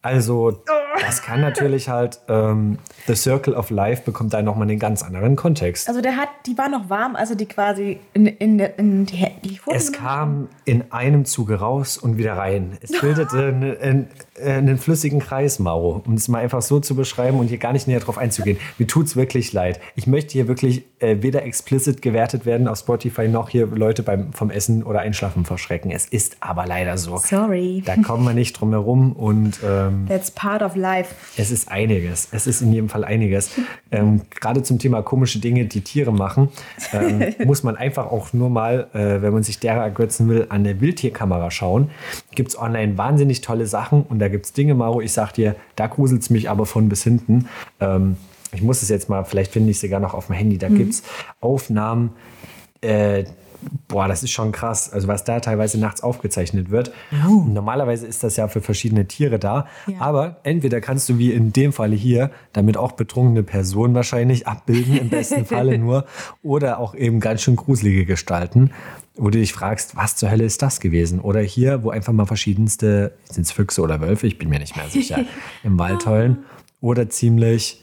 A: Also das kann natürlich halt, ähm, The Circle of Life bekommt da nochmal einen ganz anderen Kontext.
B: Also der hat, die war noch warm, also die quasi in, in, in die, die
A: Es kam in einem Zuge raus und wieder rein. Es bildete einen, einen, einen flüssigen Kreis, Mauro, um es mal einfach so zu beschreiben und hier gar nicht näher drauf einzugehen. Mir tut es wirklich leid. Ich möchte hier wirklich äh, weder explicit gewertet werden auf Spotify, noch hier Leute beim, vom Essen oder Einschlafen verschrecken. Es ist aber leider so.
B: Sorry.
A: Da kommen wir nicht drum herum und ähm,
B: That's part of life.
A: es ist einiges. Es ist in jedem Fall einiges. Ähm, Gerade zum Thema komische Dinge, die Tiere machen, ähm, muss man einfach auch nur mal, äh, wenn man sich derer ergötzen will, an eine Wildtierkamera schauen. Gibt es online wahnsinnig tolle Sachen und da gibt es Dinge, Mauro, ich sag dir, da gruselt es mich aber von bis hinten. Ähm, ich muss es jetzt mal, vielleicht finde ich es sogar noch auf dem Handy, da gibt es Aufnahmen, äh, Boah, das ist schon krass. Also was da teilweise nachts aufgezeichnet wird. Normalerweise ist das ja für verschiedene Tiere da.
B: Ja.
A: Aber entweder kannst du wie in dem Falle hier damit auch betrunkene Personen wahrscheinlich abbilden, im besten Falle nur. Oder auch eben ganz schön gruselige Gestalten, wo du dich fragst, was zur Hölle ist das gewesen? Oder hier, wo einfach mal verschiedenste, sind es Füchse oder Wölfe, ich bin mir nicht mehr sicher, im Wald heulen. Oder ziemlich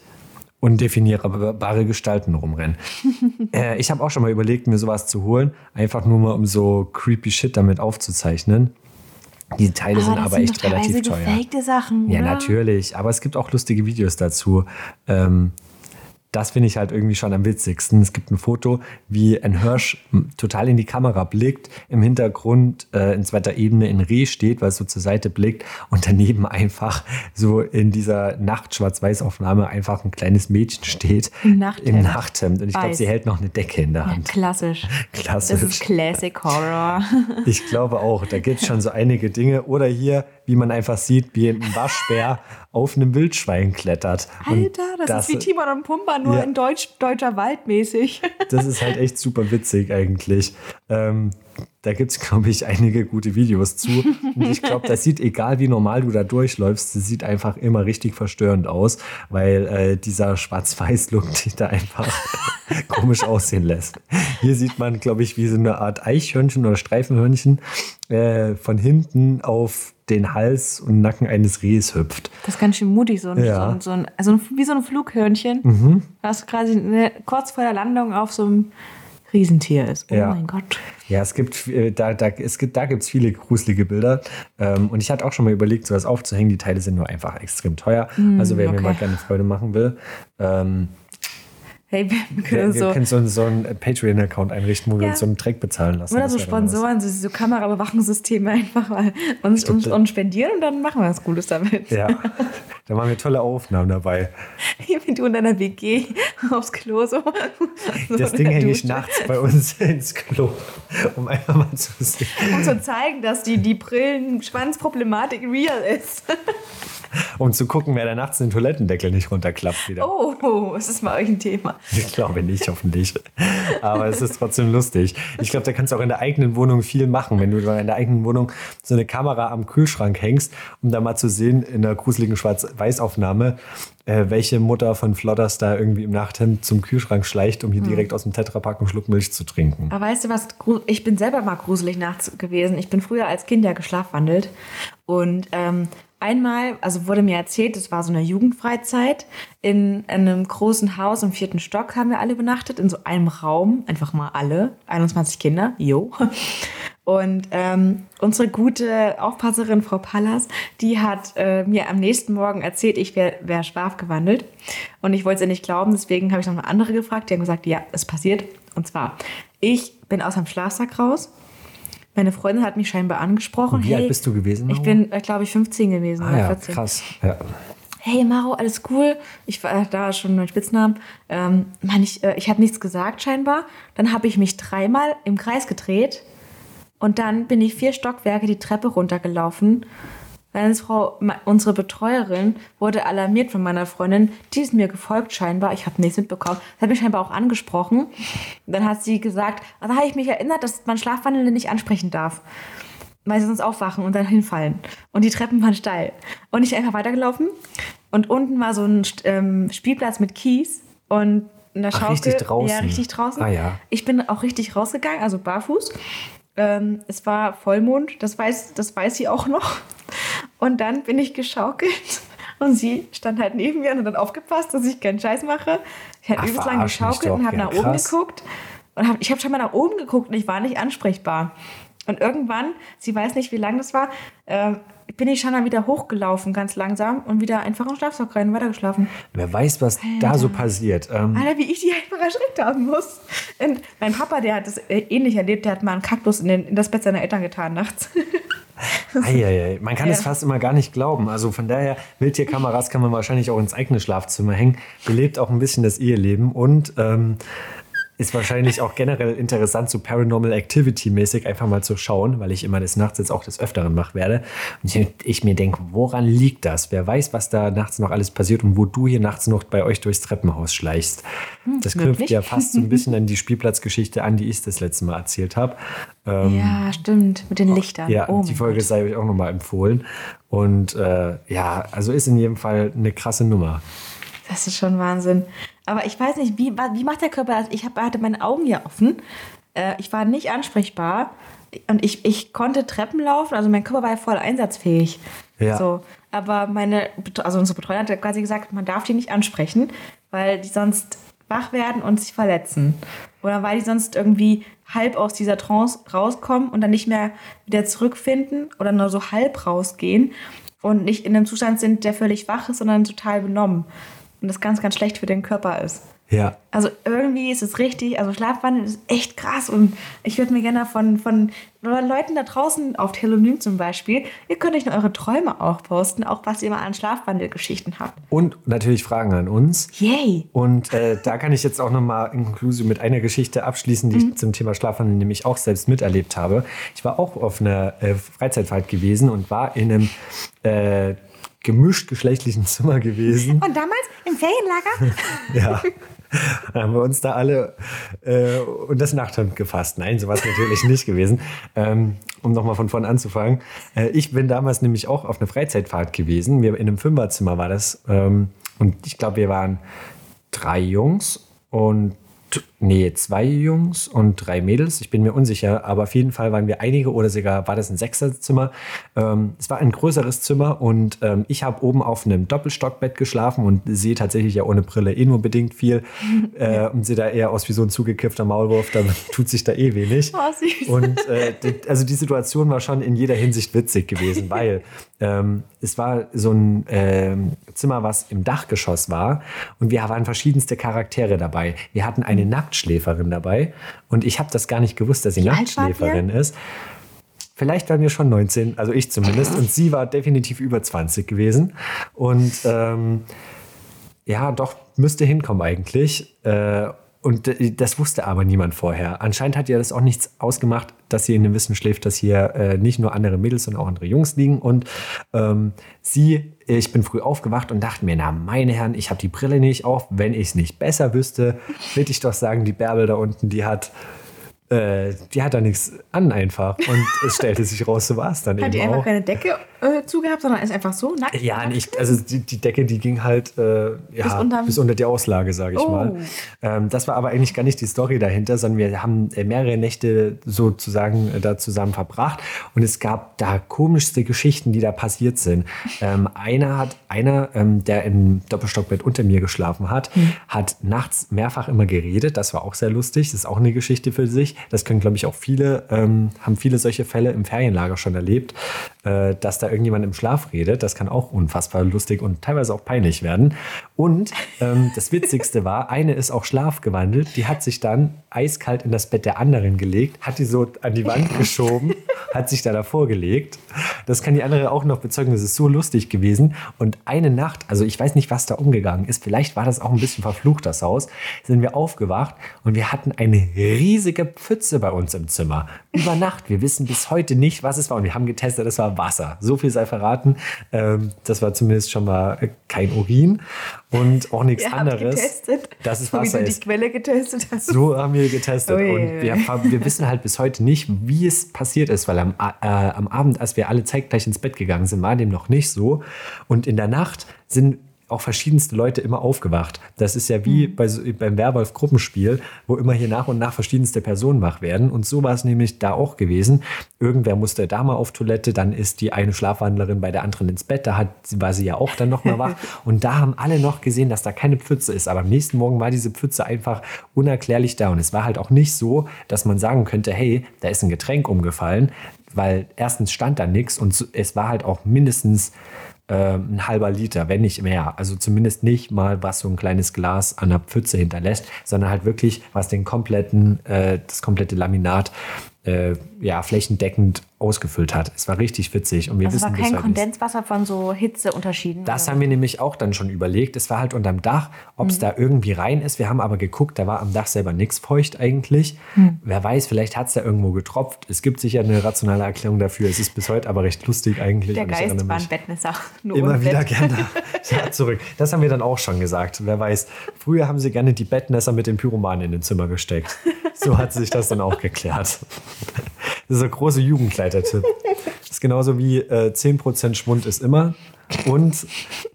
A: undefinierbare Gestalten rumrennen. äh, ich habe auch schon mal überlegt, mir sowas zu holen, einfach nur mal um so creepy Shit damit aufzuzeichnen. Die Teile sind aber echt relativ teuer.
B: gefakte Sachen,
A: Ja,
B: oder?
A: natürlich. Aber es gibt auch lustige Videos dazu. Ähm, das finde ich halt irgendwie schon am witzigsten. Es gibt ein Foto, wie ein Hirsch total in die Kamera blickt, im Hintergrund äh, in zweiter Ebene in Reh steht, weil es so zur Seite blickt und daneben einfach so in dieser Nacht-Schwarz-Weiß-Aufnahme einfach ein kleines Mädchen steht.
B: Im Nachthemd.
A: Im Nachthemd. Und ich glaube, sie hält noch eine Decke in der
B: Ja,
A: Hand.
B: klassisch.
A: Klassisch.
B: Das ist Classic Horror.
A: Ich glaube auch, da gibt es schon so einige Dinge. Oder hier, wie man einfach sieht, wie ein Waschbär auf einem Wildschwein klettert.
B: Alter, das, ist wie Timon und Pumba, nur
A: Ja.
B: in Deutsch, deutscher Wald mäßig.
A: Das ist halt echt super witzig eigentlich. Ähm, da gibt es, glaube ich, einige gute Videos zu. Und ich glaube, das sieht, egal wie normal du da durchläufst, das sieht einfach immer richtig verstörend aus, weil äh, dieser Schwarz-Weiß-Look dich da einfach komisch aussehen lässt. Hier sieht man, glaube ich, wie so eine Art Eichhörnchen oder Streifenhörnchen äh, von hinten auf den Hals und Nacken eines Rehs hüpft.
B: Das ist ganz schön mutig, so ein,
A: Ja.
B: so ein, so ein also wie so ein Flughörnchen, was quasi eine, kurz vor der Landung auf so einem Riesentier ist. Oh
A: Ja.
B: mein Gott.
A: Ja, es gibt, äh, da, da, es gibt, da gibt's viele gruselige Bilder. Ähm, und ich hatte auch schon mal überlegt, sowas aufzuhängen. Die Teile sind nur einfach extrem teuer. also wer mir
B: okay.
A: mal gerne Freude machen will, ähm,
B: Hey, wir
A: wir,
B: können
A: wir
B: so.
A: können so, einen- so einen Patreon-Account einrichten, wo wir
B: Ja.
A: uns so einen Track bezahlen lassen.
B: Oder so. Sponsoren, so, so Kameraüberwachungssysteme einfach mal uns, uns, uns spendieren und dann machen wir was Gutes damit.
A: Ja, da waren wir tolle Aufnahmen dabei.
B: Wie du in deiner WG aufs Klo so. so
A: Das
B: in
A: Ding hänge ich nachts bei uns ins Klo, um einfach mal zu sehen.
B: Um zu zeigen, dass die, die Brillenschwanzproblematik real ist.
A: Um zu gucken, wer da nachts den Toilettendeckel nicht runterklappt wieder.
B: Oh, ist das mal euch ein Thema?
A: Ich glaube nicht, hoffentlich. Aber es ist trotzdem lustig. Ich glaube, da kannst du auch in der eigenen Wohnung viel machen, wenn du in der eigenen Wohnung so eine Kamera am Kühlschrank hängst, um da mal zu sehen, in der gruseligen Schwarz-Weiß-Aufnahme, äh, welche Mutter von Flodders da irgendwie im Nachthemd zum Kühlschrank schleicht, um hier direkt aus dem Tetrapack einen Schluck Milch zu trinken.
B: Aber weißt du was? Ich bin selber mal gruselig nachts gewesen. Ich bin früher als Kind ja geschlafwandelt. Und ähm, einmal, also wurde mir erzählt, es war so eine Jugendfreizeit. In, einem großen Haus im vierten Stock haben wir alle übernachtet, in so einem Raum. Einfach mal alle. 21 Kinder. Jo. Und ähm, unsere gute Aufpasserin, Frau Pallas, die hat äh, mir am nächsten Morgen erzählt, ich wäre wär schlafgewandelt. Und ich wollte es ihr nicht glauben, deswegen habe ich noch eine andere gefragt. Die haben gesagt, ja, es passiert. Und zwar, ich bin aus dem Schlafsack raus. Meine Freundin hat mich scheinbar angesprochen.
A: Wie alt bist du gewesen,
B: Ich
A: Maro?
B: bin, äh, glaube ich, 15 gewesen
A: Ah ja,
B: 14
A: krass. Ja.
B: hey Maro, alles cool. Ich war da schon mein Spitznamen. Ähm, Mann, ich, äh, ich habe nichts gesagt scheinbar. Dann habe ich mich dreimal im Kreis gedreht und dann bin ich vier Stockwerke die Treppe runtergelaufen. Meine Frau, unsere Betreuerin, wurde alarmiert von meiner Freundin. Die ist mir gefolgt scheinbar. Ich habe nichts mitbekommen. Das hat mich scheinbar auch angesprochen. Dann hat sie gesagt, ah, da habe ich mich erinnert, dass man Schlafwandelnde nicht ansprechen darf weil sie sonst aufwachen und dann hinfallen. Und die Treppen waren steil. Und ich einfach weitergelaufen. Und unten war so ein ähm, Spielplatz mit Kies und einer
A: Ach,
B: Schaukel.
A: richtig draußen.
B: Ja, richtig draußen.
A: Ah, ja.
B: Ich bin auch richtig rausgegangen, also barfuß. Ähm, es war Vollmond, das weiß, das weiß sie auch noch. Und dann bin ich geschaukelt. Und sie stand halt neben mir und hat dann aufgepasst, dass ich keinen Scheiß mache. Ich habe übelst lang geschaukelt und habe nach oben
A: krass.
B: geguckt. Und hab, ich habe schon mal nach oben geguckt und ich war nicht ansprechbar. Und irgendwann, sie weiß nicht, wie lang das war, äh, bin ich schon dann wieder hochgelaufen, ganz langsam und wieder einfach in den Schlafsack rein und weitergeschlafen.
A: Wer weiß, was da so passiert. Ähm,
B: Alter, wie ich die einfach erschreckt haben muss. Und mein Papa, der hat das äh, ähnlich erlebt, der hat mal einen Kaktus in, den, in das Bett seiner Eltern getan nachts.
A: Eieiei, man kann
B: Ja.
A: es fast immer gar nicht glauben. Also von daher, Wildtierkameras kann man wahrscheinlich auch ins eigene Schlafzimmer hängen. Belebt auch ein bisschen das Eheleben und ähm, ist wahrscheinlich auch generell interessant, so Paranormal Activity-mäßig einfach mal zu schauen, weil ich immer des Nachts jetzt auch des Öfteren wach werde. Und ich, ich mir denke, woran liegt das? Wer weiß, was da nachts noch alles passiert und wo du hier nachts noch bei euch durchs Treppenhaus schleichst. Das knüpft
B: wirklich?
A: ja fast so ein bisschen an die Spielplatzgeschichte an, die ich das letzte Mal erzählt habe. Ähm,
B: ja, stimmt, mit den Lichtern.
A: ja,
B: oh
A: die Folge
B: Gott.
A: sei euch auch nochmal empfohlen. Und äh, ja, also ist in jedem Fall eine krasse Nummer.
B: Das ist schon Wahnsinn. Aber ich weiß nicht, wie, wie macht der Körper das? Ich hab, hatte meine Augen ja offen. Äh, ich war nicht ansprechbar. Und ich, ich konnte Treppen laufen, also mein Körper war ja voll einsatzfähig.
A: Ja.
B: So. Aber meine, also unsere Betreuer hat quasi gesagt, man darf die nicht ansprechen, weil die sonst wach werden und sich verletzen. Oder weil die sonst irgendwie halb aus dieser Trance rauskommen und dann nicht mehr wieder zurückfinden oder nur so halb rausgehen und nicht in einem Zustand sind, der völlig wach ist, sondern total benommen. Und das ganz, ganz schlecht für den Körper ist.
A: Ja,
B: Also irgendwie ist es richtig, also Schlafwandel ist echt krass und ich würde mir gerne von, von Leuten da draußen auf Telonym zum Beispiel, ihr könnt euch nur eure Träume auch posten, auch was ihr mal an Schlafwandelgeschichten habt.
A: und natürlich Fragen an uns.
B: Yay!
A: Und äh, da kann ich jetzt auch nochmal in Konklusion mit einer Geschichte abschließen, die ich zum Thema Schlafwandel nämlich auch selbst miterlebt habe. Ich war auch auf einer äh, Freizeitfahrt gewesen und war in einem äh, gemischt geschlechtlichen Zimmer gewesen.
B: Und damals im Ferienlager?
A: Ja. Dann haben wir uns da alle äh, und das Nachthemd gefasst. Nein, so war es natürlich nicht gewesen. Ähm, um nochmal von vorn anzufangen. Äh, ich bin damals nämlich auch auf einer Freizeitfahrt gewesen. Wir in einem Fünferzimmer war das. Ähm, und ich glaube, wir waren drei Jungs und nee, zwei Jungs und drei Mädels. Ich bin mir unsicher, aber auf jeden Fall waren wir einige oder sogar war das ein Sechserzimmer. Ähm, es war ein größeres Zimmer und ähm, ich habe oben auf einem Doppelstockbett geschlafen und sehe tatsächlich ja ohne Brille eh nur bedingt viel äh, und sehe da eher aus wie so ein zugekiffter Maulwurf, da tut sich da eh wenig.
B: Oh, süß.
A: Und äh, also die Situation war schon in jeder Hinsicht witzig gewesen, weil ähm, es war so ein ähm, Zimmer, was im Dachgeschoss war und wir waren verschiedenste Charaktere dabei. Wir hatten eine Nacktschläferin dabei und ich habe das gar nicht gewusst, dass sie
B: Wie
A: Nacktschläferin ist. Vielleicht waren wir schon 19, also ich zumindest. Und sie war definitiv über 20 gewesen. Und ähm, ja, doch, müsste hinkommen eigentlich. Äh, und äh, das wusste aber niemand vorher. Anscheinend hat ja das auch nichts ausgemacht, dass sie in dem Wissen schläft, dass hier äh, nicht nur andere Mädels, sondern auch andere Jungs liegen. Und ähm, sie, ich bin früh aufgewacht und dachte mir, na meine Herren, ich habe die Brille nicht auf. Wenn ich es nicht besser wüsste, würde ich doch sagen, die Bärbel da unten, die hat, äh, die hat da nichts an einfach. Und es stellte sich raus, so war es dann
B: Hat die
A: eben
B: einfach
A: auch.
B: keine Decke äh, zugehabt, sondern ist einfach so nackt?
A: Ja, nicht, also die, die Decke, die ging halt äh, ja, bis,
B: unterm-
A: unter die Auslage, sage ich
B: Oh.
A: mal. Ähm, das war aber eigentlich gar nicht die Story dahinter, sondern wir haben äh, mehrere Nächte sozusagen äh, da zusammen verbracht und es gab da komischste Geschichten, die da passiert sind. Ähm, einer hat, einer, ähm, der im Doppelstockbett unter mir geschlafen hat, hat nachts mehrfach immer geredet. Das war auch sehr lustig. Das ist auch eine Geschichte für sich. Das können, glaube ich, auch viele, ähm, haben viele solche Fälle im Ferienlager schon erlebt. Äh, dass da irgendjemand im Schlaf redet. Das kann auch unfassbar lustig und teilweise auch peinlich werden. Und ähm, das Witzigste war, eine ist auch schlafgewandelt. Die hat sich dann eiskalt in das Bett der anderen gelegt, hat die so an die Wand geschoben, hat sich da davor gelegt. Das kann die andere auch noch bezeugen. Das ist so lustig gewesen. Und eine Nacht, also ich weiß nicht, was da umgegangen ist. Vielleicht war das auch ein bisschen verflucht, das Haus. Sind wir aufgewacht und wir hatten eine riesige Pfütze bei uns im Zimmer. Über Nacht. Wir wissen bis heute nicht, was es war. Und wir haben getestet, es war Wasser. So viel sei verraten. Ähm, das war zumindest schon mal kein Urin und auch nichts
B: Ihr
A: anderes.
B: getestet,
A: dass es
B: so wie
A: Wasser
B: du die
A: ist.
B: Quelle getestet hast.
A: So haben wir getestet.
B: Ui,
A: und wir, haben- wir wissen halt bis heute nicht, wie es passiert ist, weil am, äh, am Abend, als wir alle zeitgleich ins Bett gegangen sind, war dem noch nicht so. Und in der Nacht sind auch verschiedenste Leute immer aufgewacht. Das ist ja wie bei so, beim Werwolf-Gruppenspiel, wo immer hier nach und nach verschiedenste Personen wach werden. Und so war es nämlich da auch gewesen. Irgendwer musste da mal auf Toilette, dann ist die eine Schlafwandlerin bei der anderen ins Bett, da hat, war sie ja auch dann noch mal wach. Und da haben alle noch gesehen, dass da keine Pfütze ist. Aber am nächsten Morgen war diese Pfütze einfach unerklärlich da. Und es war halt auch nicht so, dass man sagen könnte, hey, da ist ein Getränk umgefallen, weil erstens stand da nichts und es war halt auch mindestens ähm, ein halber Liter, wenn nicht mehr. Also zumindest nicht mal, was so ein kleines Glas an der Pfütze hinterlässt, sondern halt wirklich, was den kompletten, äh, das komplette Laminat äh, ja, flächendeckend ausgefüllt hat. Es war richtig witzig und wir
B: Also es
A: wissen
B: war kein
A: nicht.
B: Kondenswasser von so Hitzeunterschieden.
A: Das
B: oder?
A: haben wir nämlich auch dann schon überlegt. Es war halt unterm Dach, ob
B: Mhm.
A: es da irgendwie rein ist. Wir haben aber geguckt, da war am Dach selber nichts feucht eigentlich.
B: Mhm.
A: Wer weiß, vielleicht hat es da irgendwo getropft. Es gibt sicher eine rationale Erklärung dafür. Es ist bis heute aber recht lustig eigentlich.
B: Der Geist war ein Bettmesser. Nur
A: Immer wieder
B: Bett.
A: gerne ja, zurück. Das haben wir dann auch schon gesagt. Wer weiß, früher haben sie gerne die Bettnässer mit den Pyromanen in den Zimmer gesteckt. So hat sich das dann auch geklärt. Das ist ein großer Jugendleiter-Tipp. Das ist genauso wie äh, 10% Schwund ist immer und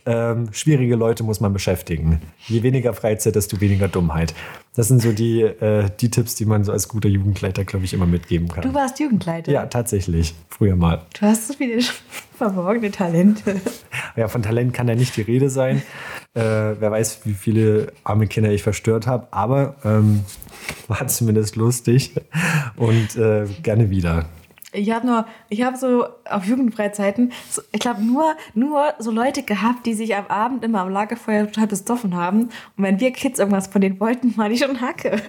A: ähm, schwierige Leute muss man beschäftigen. Je weniger Freizeit, desto weniger Dummheit. Das sind so die, äh, die Tipps, die man so als guter Jugendleiter, glaube ich, immer mitgeben kann.
B: Du warst Jugendleiter.
A: ja, tatsächlich. Früher mal.
B: Du hast so viele verborgene Talente.
A: Ja, von Talent kann da nicht die Rede sein. Äh, wer weiß, wie viele arme Kinder ich verstört habe, aber ähm, war zumindest lustig und äh, gerne wieder.
B: Ich habe nur, ich habe so auf Jugendfreizeiten, so, ich glaube nur, nur so Leute gehabt, die sich am Abend immer am Lagerfeuer total besoffen haben. Und wenn wir Kids irgendwas von denen wollten, war die schon Hacke.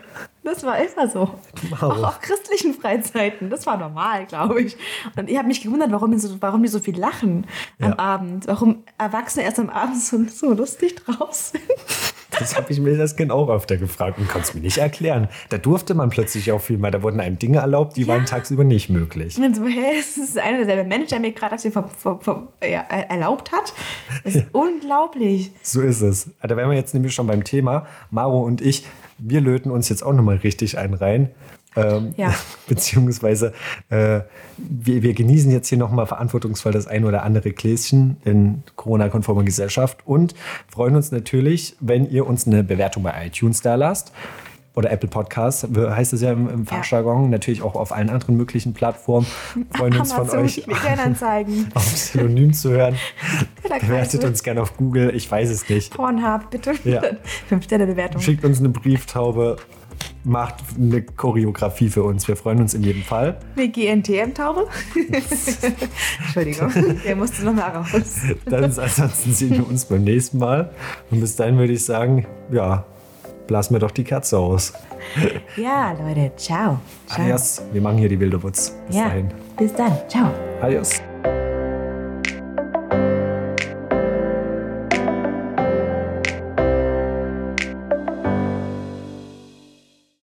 B: Das war immer so.
A: Wow.
B: Auch auf christlichen Freizeiten. Das war normal, glaube ich. Und ich habe mich gewundert, warum die, so, warum die so viel lachen am
A: Ja.
B: Abend. Warum Erwachsene erst am Abend so, so lustig draus sind.
A: Das habe ich mir das Kind auch öfter gefragt und kann es mir nicht erklären. Da durfte man plötzlich auch viel mehr. Da wurden einem Dinge erlaubt, die waren tagsüber nicht möglich.
B: Und dann so, hä, es ist einer derselbe Mensch, der mir gerade das hier ver, ver, ver, ja, erlaubt hat. Das ist unglaublich.
A: So ist es. Da wären wir jetzt nämlich schon beim Thema. Maro und ich, wir löten uns jetzt auch nochmal richtig einen rein. Ähm,
B: Ja.
A: Beziehungsweise äh, wir, wir genießen jetzt hier nochmal verantwortungsvoll das ein oder andere Gläschen in Corona-konformer Gesellschaft und freuen uns natürlich, wenn ihr uns eine Bewertung bei iTunes da lasst. Oder Apple Podcasts, heißt es ja im, im Fachjargon, natürlich auch auf allen anderen möglichen Plattformen. Freuen uns von euch auf Synonym zu hören. Bewertet uns gerne auf Google, ich weiß es nicht.
B: Pornhub, bitte.
A: Ja.
B: Fünf Sterne Bewertung.
A: Schickt uns eine Brieftaube, macht eine Choreografie für uns. Wir freuen uns in jedem Fall.
B: Eine GNTM-Taube. Entschuldigung, der musste noch mal raus.
A: Dann ansonsten sehen wir uns beim nächsten Mal. Und bis dahin würde ich sagen, ja, blasen wir doch die Kerze aus.
B: Ja, Leute, ciao. ciao.
A: Adios. Wir machen hier die wilde Wutz. Bis
B: Ja,
A: dahin.
B: bis dann. Ciao.
A: Adios.